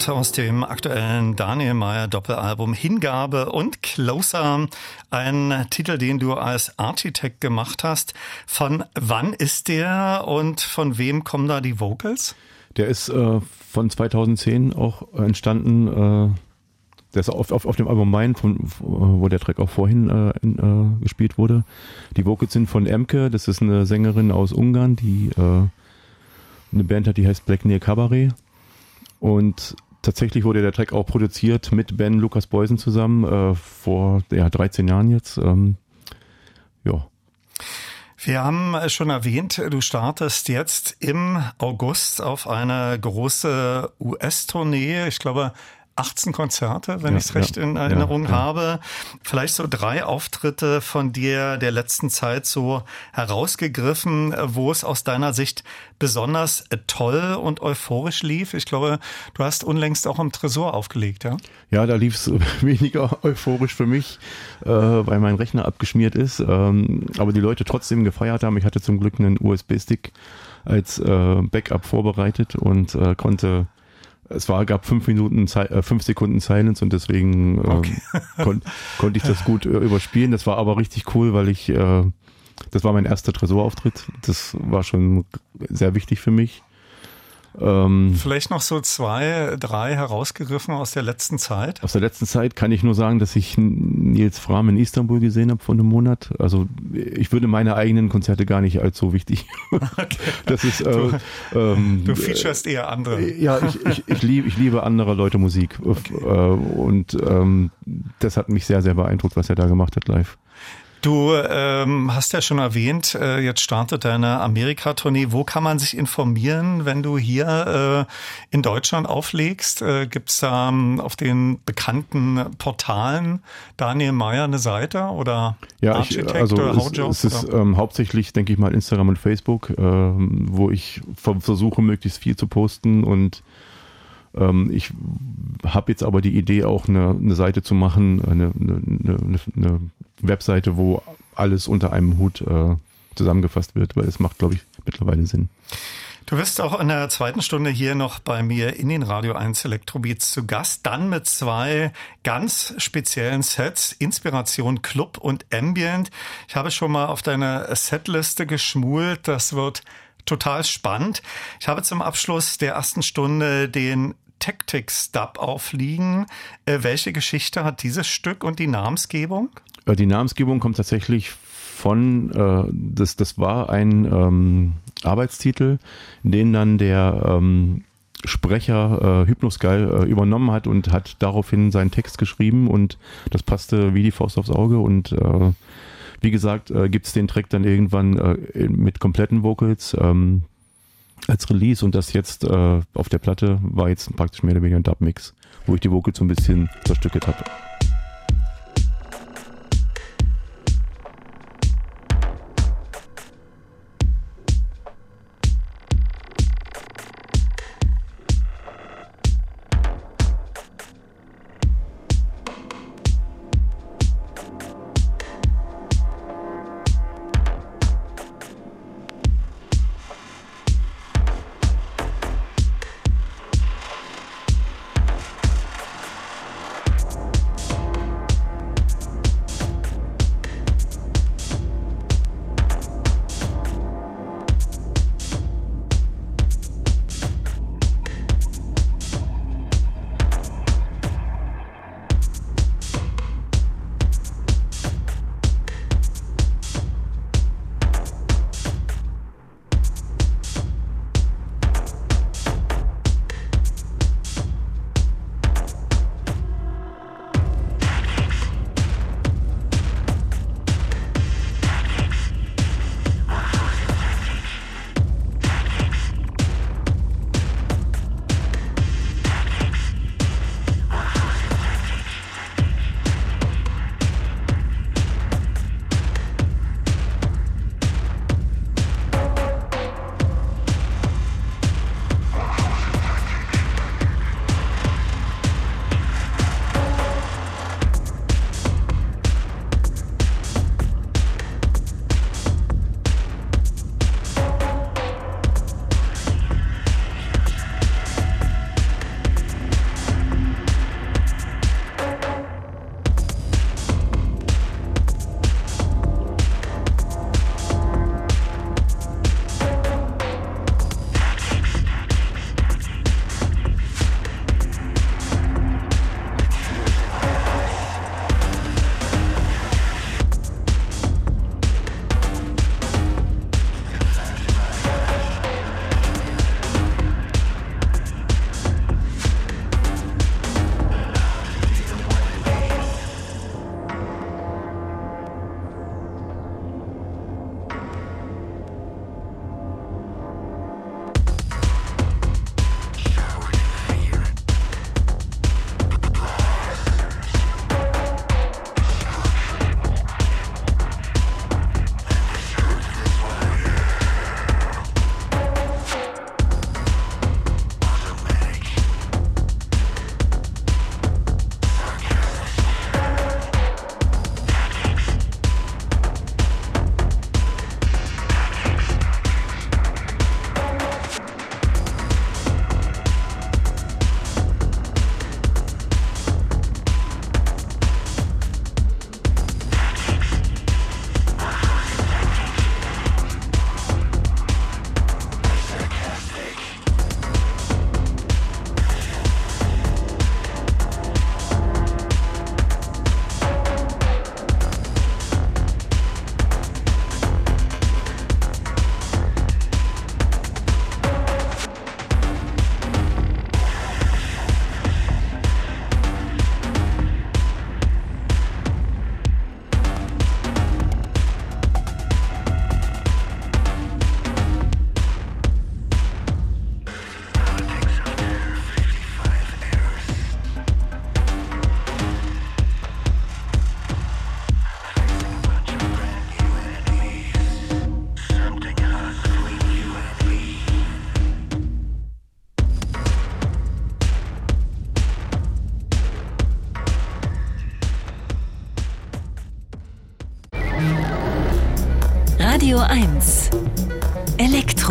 mitgebracht aus dem aktuellen Daniel Mayer Doppelalbum Hingabe und Closer. Ein Titel, den du als Architekt gemacht hast. Von wann ist der und von wem kommen da die Vocals? Der ist äh, von 2010 auch entstanden. Äh, der ist auf, auf, auf dem Album Mein, von, äh, wo der Track auch vorhin äh, in, äh, gespielt wurde. Die Vocals sind von Emke, das ist eine Sängerin aus Ungarn, die äh, eine Band hat, die heißt Black Near Cabaret. Und tatsächlich wurde der Track auch produziert mit Ben Lukas Beusen zusammen, äh, vor ja, 13 Jahren jetzt. Ähm, ja. Wir haben schon erwähnt, du startest jetzt im August auf eine große US-Tournee. Ich glaube, 18 Konzerte, wenn Ja, ich es recht ja, in Erinnerung ja. habe. Vielleicht so drei Auftritte von dir der letzten Zeit so herausgegriffen, wo es aus deiner Sicht besonders äh, toll und euphorisch lief. Ich glaube, du hast unlängst auch im Tresor aufgelegt, ja? Ja, da lief es weniger euphorisch für mich, äh, weil mein Rechner abgeschmiert ist. Ähm, aber die Leute trotzdem gefeiert haben. Ich hatte zum Glück einen USB-Stick als äh, Backup vorbereitet und äh, konnte. Es war, gab fünf Minuten, äh, fünf Sekunden Silence und deswegen äh, Okay. kon konnte ich das gut äh, überspielen. Das war aber richtig cool, weil ich, äh, das war mein erster Tresorauftritt. Das war schon sehr wichtig für mich. Ähm, Vielleicht noch so zwei, drei herausgegriffen aus der letzten Zeit. Aus der letzten Zeit kann ich nur sagen, dass ich Nils Fram in Istanbul gesehen habe vor einem Monat. Also ich würde meine eigenen Konzerte gar nicht als so wichtig. Das ist äh, ähm, Du featurest eher andere. ja, ich, ich, ich, liebe, ich liebe anderer Leute Musik äh, und ähm, das hat mich sehr, sehr beeindruckt, was er da gemacht hat live. Du ähm, hast ja schon erwähnt, äh, jetzt startet deine Amerika-Tournee. Wo kann man sich informieren, wenn du hier äh, in Deutschland auflegst? Äh, Gibt es da ähm, auf den bekannten Portalen Daniel Meyer eine Seite oder Ja, ich, Architect also oder es, Howjob? es ist ähm, hauptsächlich, denke ich mal, Instagram und Facebook, ähm, wo ich ver versuche, möglichst viel zu posten und ähm, ich habe jetzt aber die Idee, auch eine, eine Seite zu machen, eine, eine, eine, eine Webseite, wo alles unter einem Hut äh, zusammengefasst wird, weil es macht, glaube ich, mittlerweile Sinn. Du wirst auch in der zweiten Stunde hier noch bei mir in den Radio 1 Elektrobeats zu Gast, dann mit zwei ganz speziellen Sets, Inspiration Club und Ambient. Ich habe schon mal auf deine Setliste geschmult, das wird total spannend. Ich habe zum Abschluss der ersten Stunde den Tactics Dub aufliegen. Äh, welche Geschichte hat dieses Stück und die Namensgebung? Äh, Die Namensgebung kommt tatsächlich von, äh, das, das war ein ähm, Arbeitstitel, den dann der ähm, Sprecher äh, Hypnosgeil äh, übernommen hat und hat daraufhin seinen Text geschrieben und das passte wie die Faust aufs Auge und äh, wie gesagt, äh, gibt es den Track dann irgendwann äh, mit kompletten Vocals ähm, als Release und das jetzt äh, auf der Platte war jetzt praktisch mehr oder weniger ein Dub-Mix, wo ich die Vocals so ein bisschen zerstückelt habe.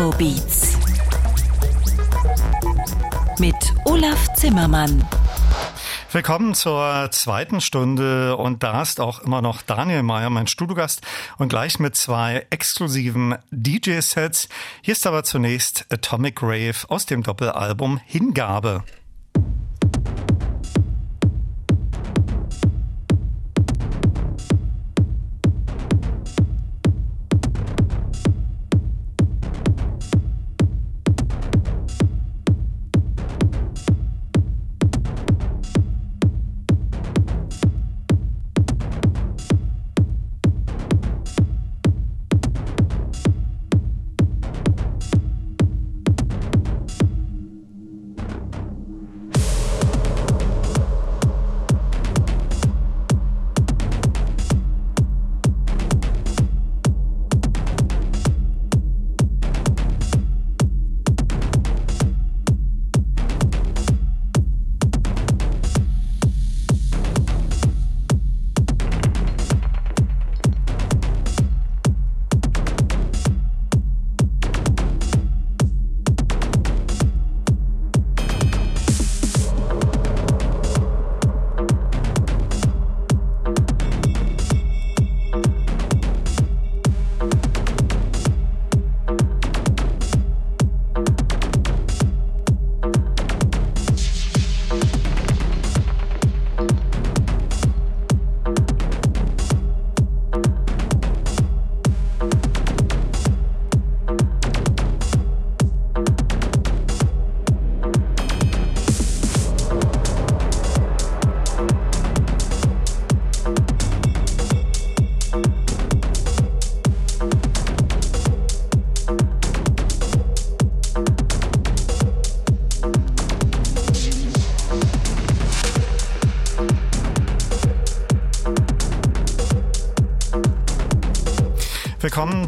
Elektrobeats mit Olaf Zimmermann. Willkommen zur zweiten Stunde und da ist auch immer noch Daniel Mayer, mein Studiogast und gleich mit zwei exklusiven DJ-Sets. Hier ist aber zunächst Atomic Rave aus dem Doppelalbum Hingabe.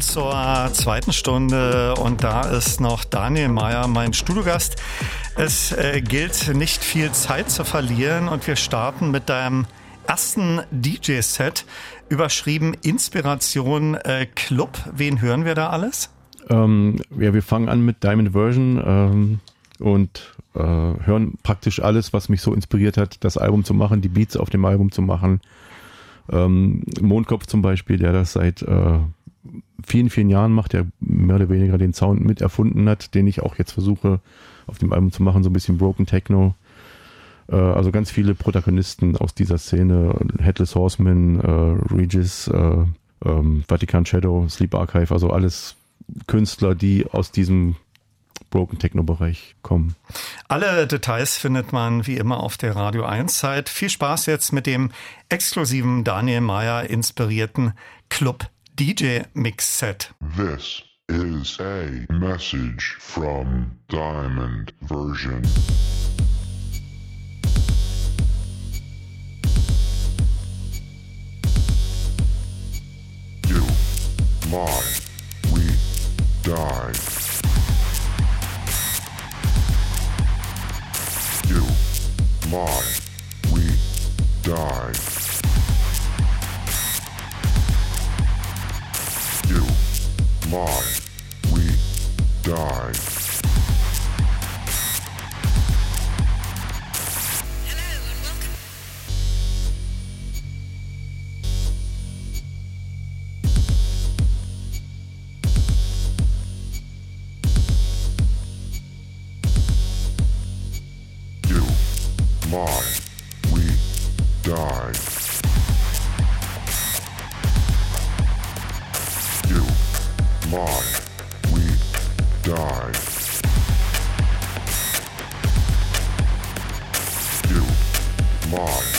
Zur zweiten Stunde und da ist noch Daniel Mayer, mein Studiogast. Es äh, gilt nicht viel Zeit zu verlieren und wir starten mit deinem ersten DJ-Set, überschrieben Inspiration äh, Club. Wen hören wir da alles? Ähm, ja, wir fangen an mit Diamond Version ähm, und äh, hören praktisch alles, was mich so inspiriert hat, das Album zu machen, die Beats auf dem Album zu machen. Ähm, Mondkopf zum Beispiel, der das seit äh, vielen, vielen Jahren macht, der mehr oder weniger den Sound mit erfunden hat, den ich auch jetzt versuche auf dem Album zu machen, so ein bisschen Broken Techno. Äh, also ganz viele Protagonisten aus dieser Szene, Headless Horseman, äh, Regis, äh, ähm, Vatican Shadow, Sleep Archive, also alles Künstler, die aus diesem Broken Techno Bereich kommen. Alle Details findet man wie immer auf der Radio 1 Zeit. Viel Spaß jetzt mit dem exklusiven Daniel Meyer inspirierten Club DJ Mix Set. This is a message from Diamond Version. You lie, we die. You lie, we die. You. Lie, we die. You. Lie, we die. We die. You lie,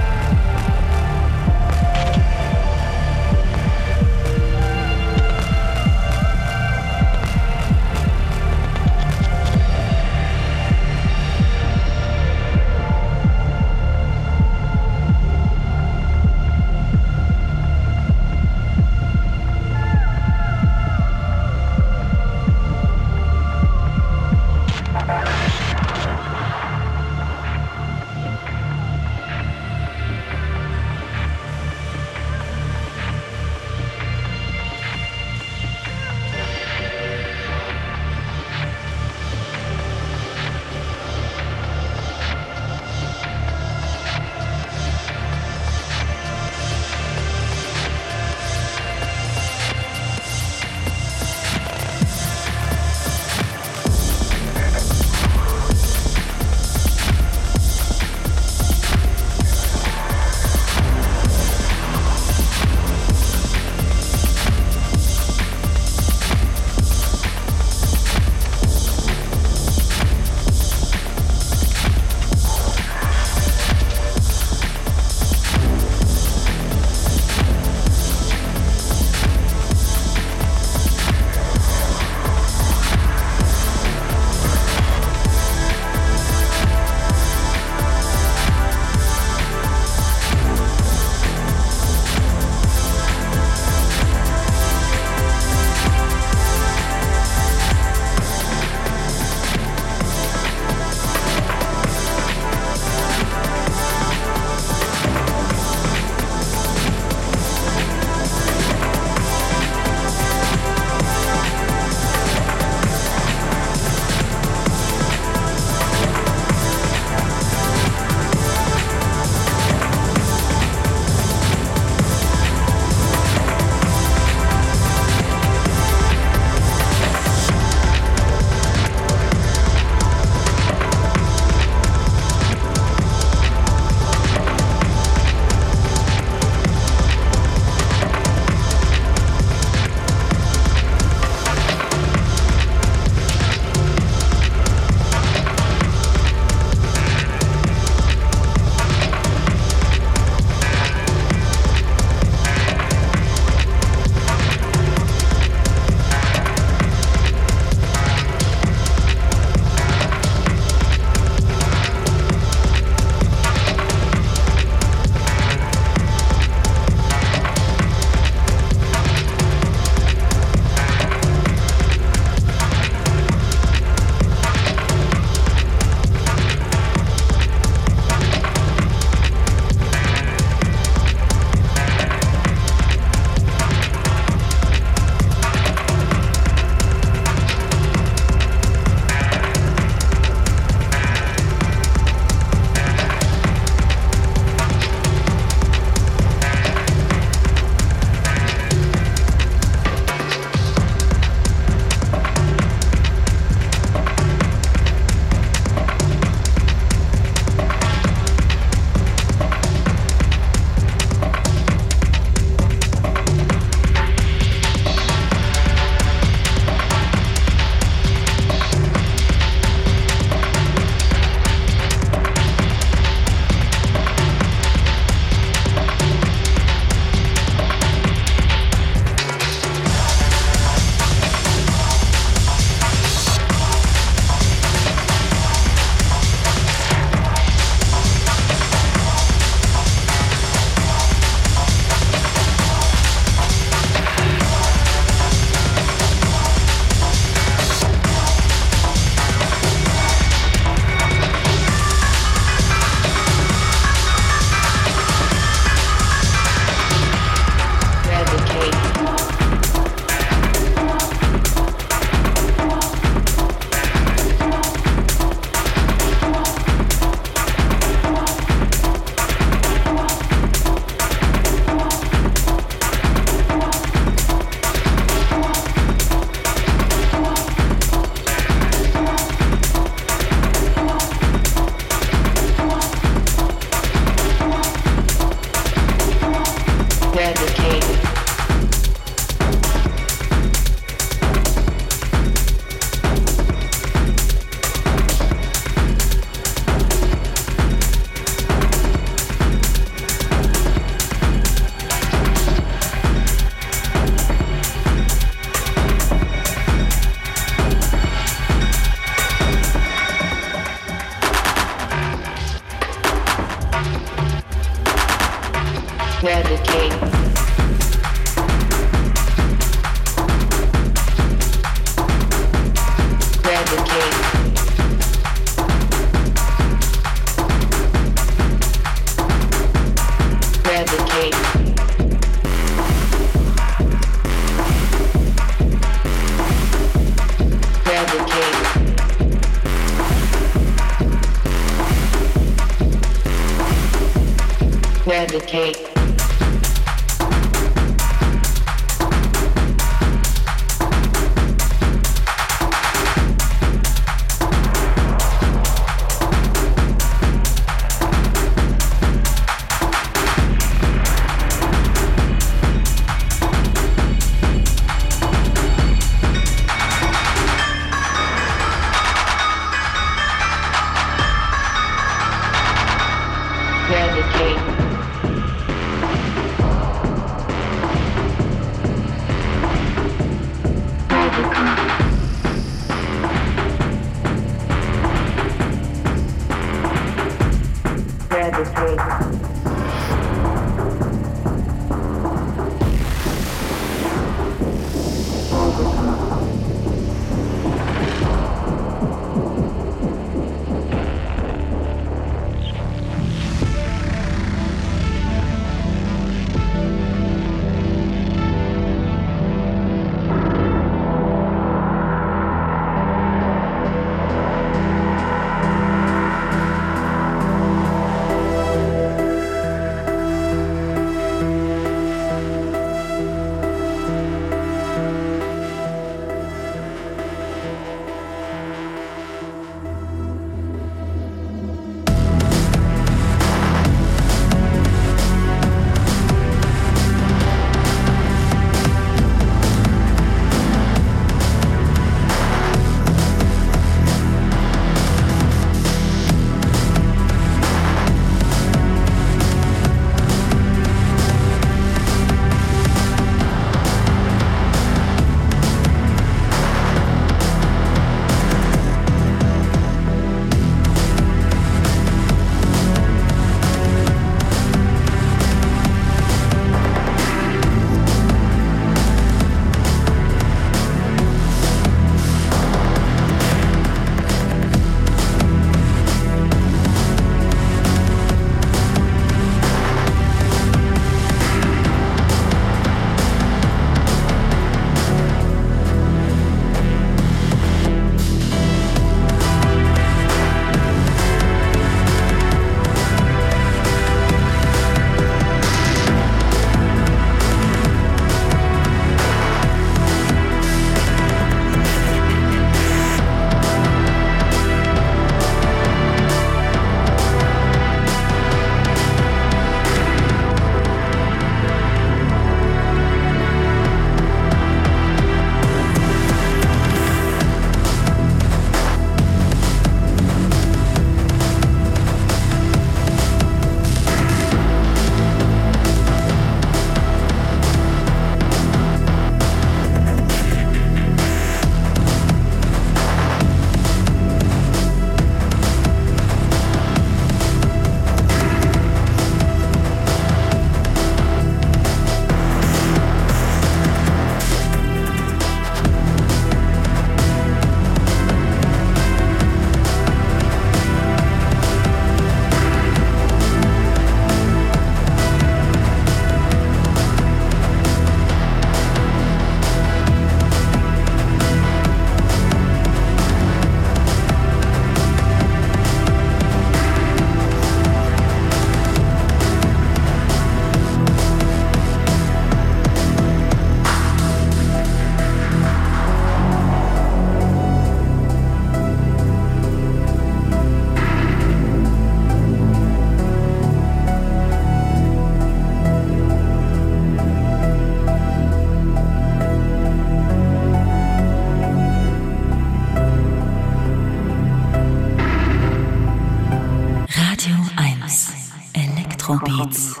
Elektrobeats.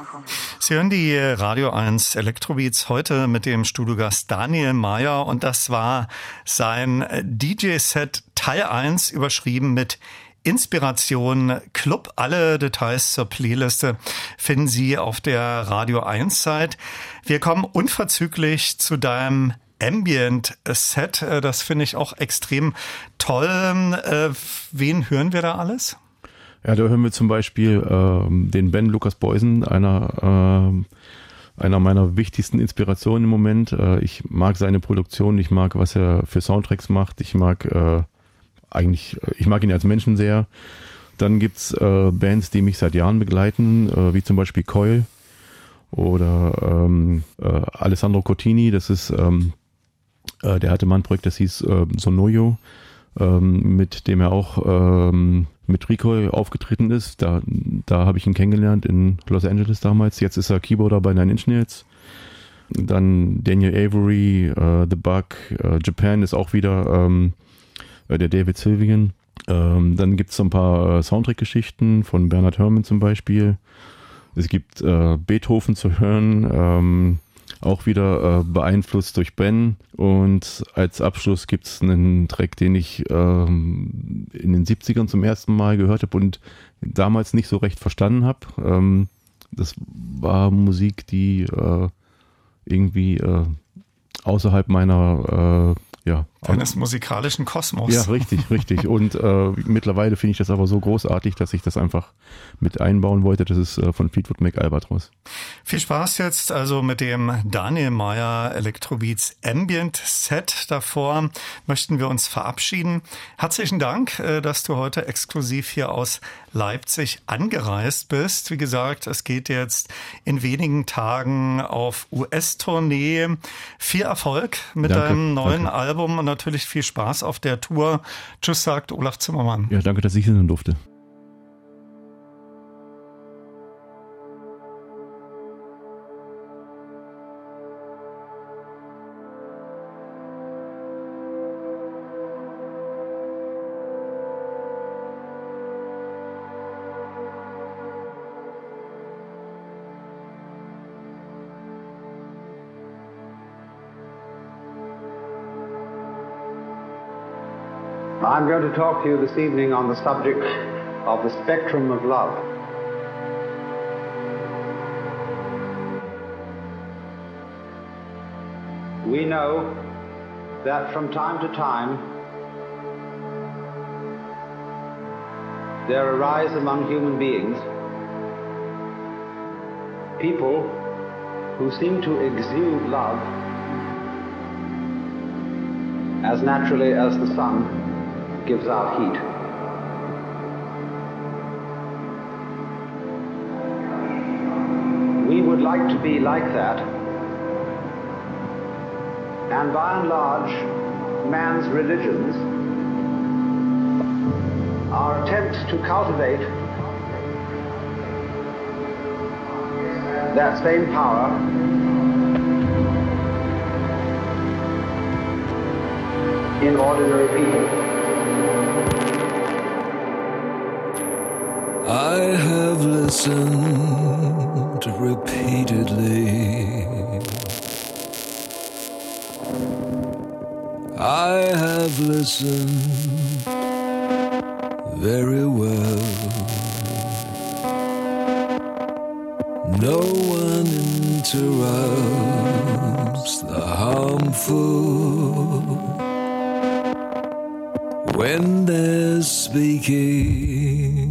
Sie hören die Radio 1 Elektrobeats heute mit dem Studiogast Daniel Mayer und das war sein DJ-Set Teil 1 überschrieben mit Inspiration Club. Alle Details zur Playliste finden Sie auf der Radio 1 Seite. Wir kommen unverzüglich zu deinem Ambient Set. Äh, Das finde ich auch extrem toll. Äh, Wen hören wir da alles? Ja, da hören wir zum Beispiel ähm, den Ben Lukas Beusen, einer, ähm, einer meiner wichtigsten Inspirationen im Moment. Äh, ich mag seine Produktion, ich mag, was er für Soundtracks macht, ich mag äh, eigentlich, äh, ich mag ihn als Menschen sehr. Dann gibt's äh, Bands, die mich seit Jahren begleiten, äh, wie zum Beispiel Coil oder ähm, äh, Alessandro Cottini, das ist, ähm, äh, der hatte mal ein Projekt, das hieß äh, Sonoyo, ähm, mit dem er auch ähm, mit Recoil aufgetreten ist. Da, da habe ich ihn kennengelernt in Los Angeles damals. Jetzt ist er Keyboarder bei Nine Inch Nails. Dann Daniel Avery, äh, The Bug, äh, Japan ist auch wieder ähm, äh, der David Sylvian. Ähm, dann gibt es so ein paar äh, Soundtrack-Geschichten von Bernard Herrmann zum Beispiel. Es gibt äh, Beethoven zu hören, ähm, auch wieder äh, beeinflusst durch Ben. Und als Abschluss gibt es einen Track, den ich ähm, in den 70ern zum ersten Mal gehört habe und damals nicht so recht verstanden habe. Ähm, das war Musik, die äh, irgendwie äh, außerhalb meiner äh, ja, Deines musikalischen Kosmos. ja, richtig, richtig. Und äh, mittlerweile finde ich das aber so großartig, dass ich das einfach mit einbauen wollte. Das ist äh, von Fleetwood Mac Albatros. Viel Spaß jetzt also mit dem Daniel Meyer Electrobeats Ambient Set. Davor möchten wir uns verabschieden. Herzlichen Dank, äh, dass du heute exklusiv hier aus Leipzig angereist bist. Wie gesagt, es geht jetzt in wenigen Tagen auf US-Tournee. Viel Erfolg mit Danke, deinem neuen danke. Album und natürlich viel Spaß auf der Tour. Tschüss, sagt Olaf Zimmermann. Ja, danke, dass ich hier sein durfte. Going to talk to you this evening on the subject of the spectrum of love. We know that from time to time there arise among human beings people who seem to exude love as naturally as the sun gives out heat. We would like to be like that, and by and large, man's religions are attempts to cultivate that same power in ordinary people. I have listened repeatedly. I have listened very well. No one interrupts the harmful when they're speaking.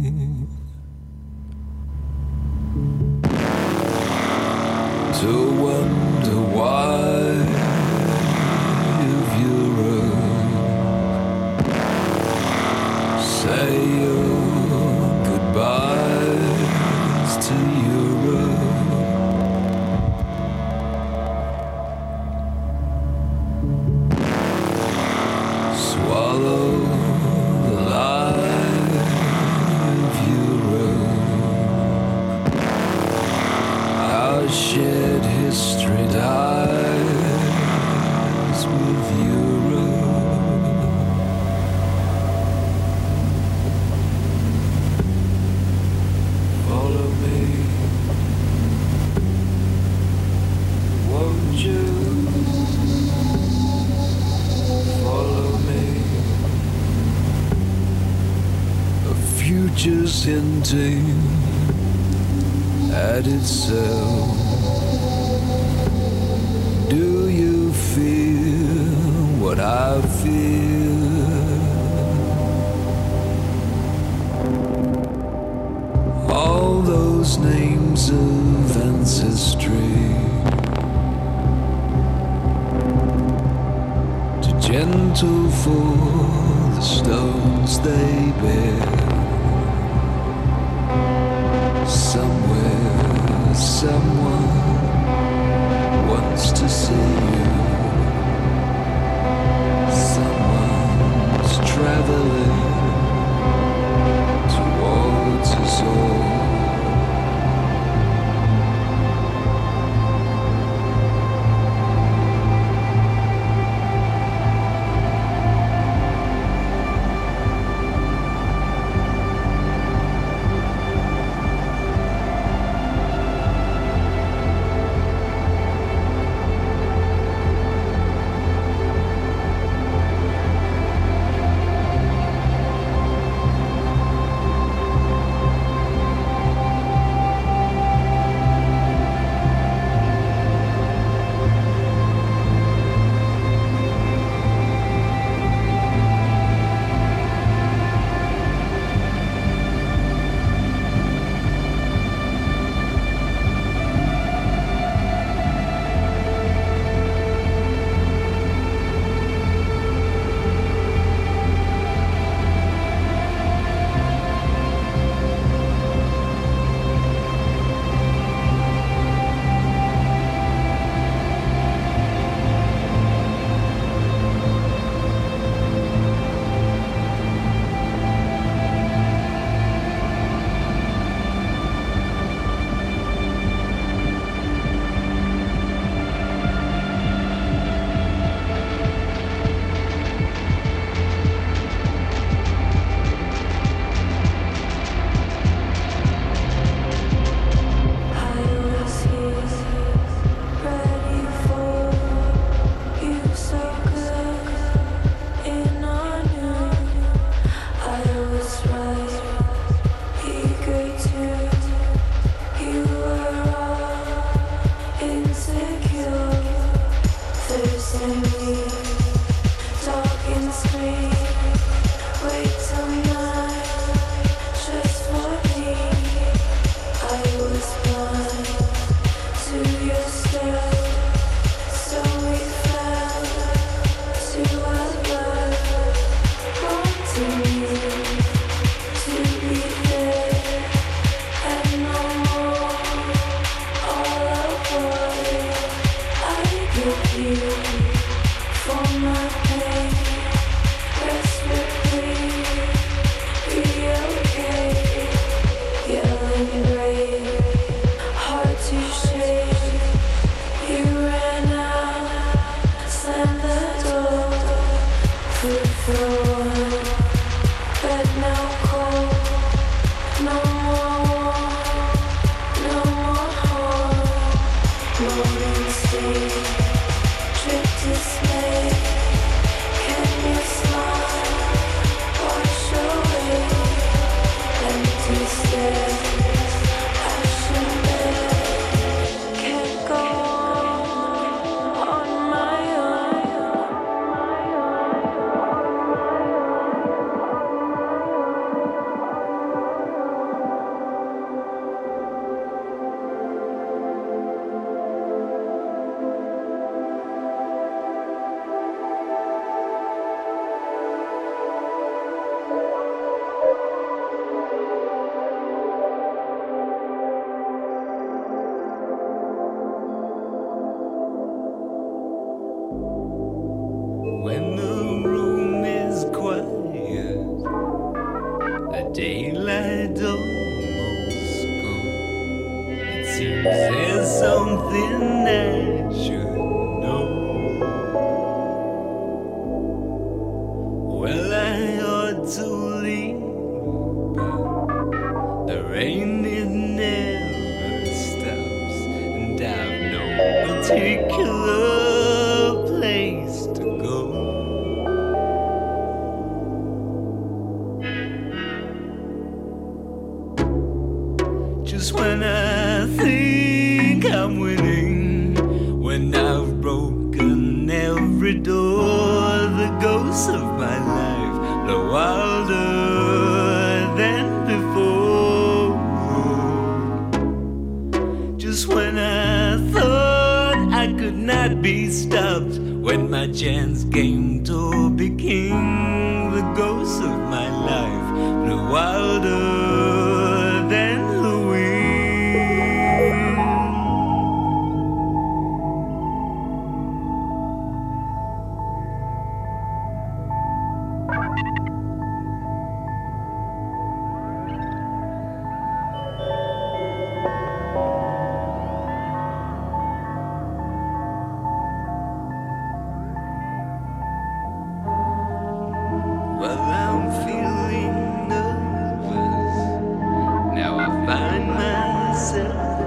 Find myself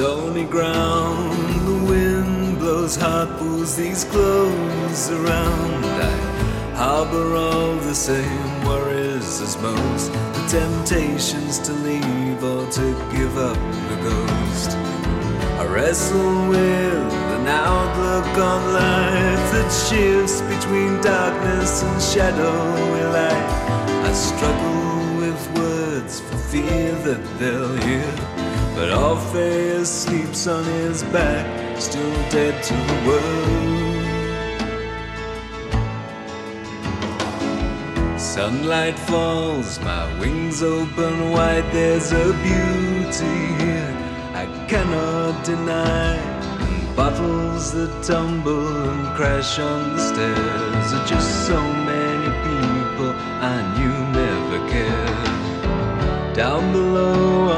stony ground, the wind blows hard, pulls these clothes around. I harbor all the same worries as most, the temptations to leave or to give up the ghost. I wrestle with an outlook on life that shifts between darkness and shadowy light. I struggle with words for fear that they'll hear. But Orpheus sleeps on his back, still dead to the world. Sunlight falls, my wings open wide, there's a beauty here I cannot deny. And bottles that tumble and crash on the stairs are just so many people I knew never cared. Down below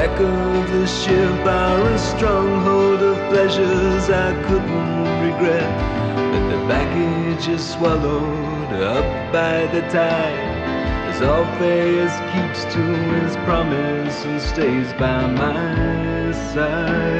wreck of the ship a stronghold of pleasures I couldn't regret. But the baggage is swallowed up by the tide. As Orpheus keeps to his promise and stays by my side.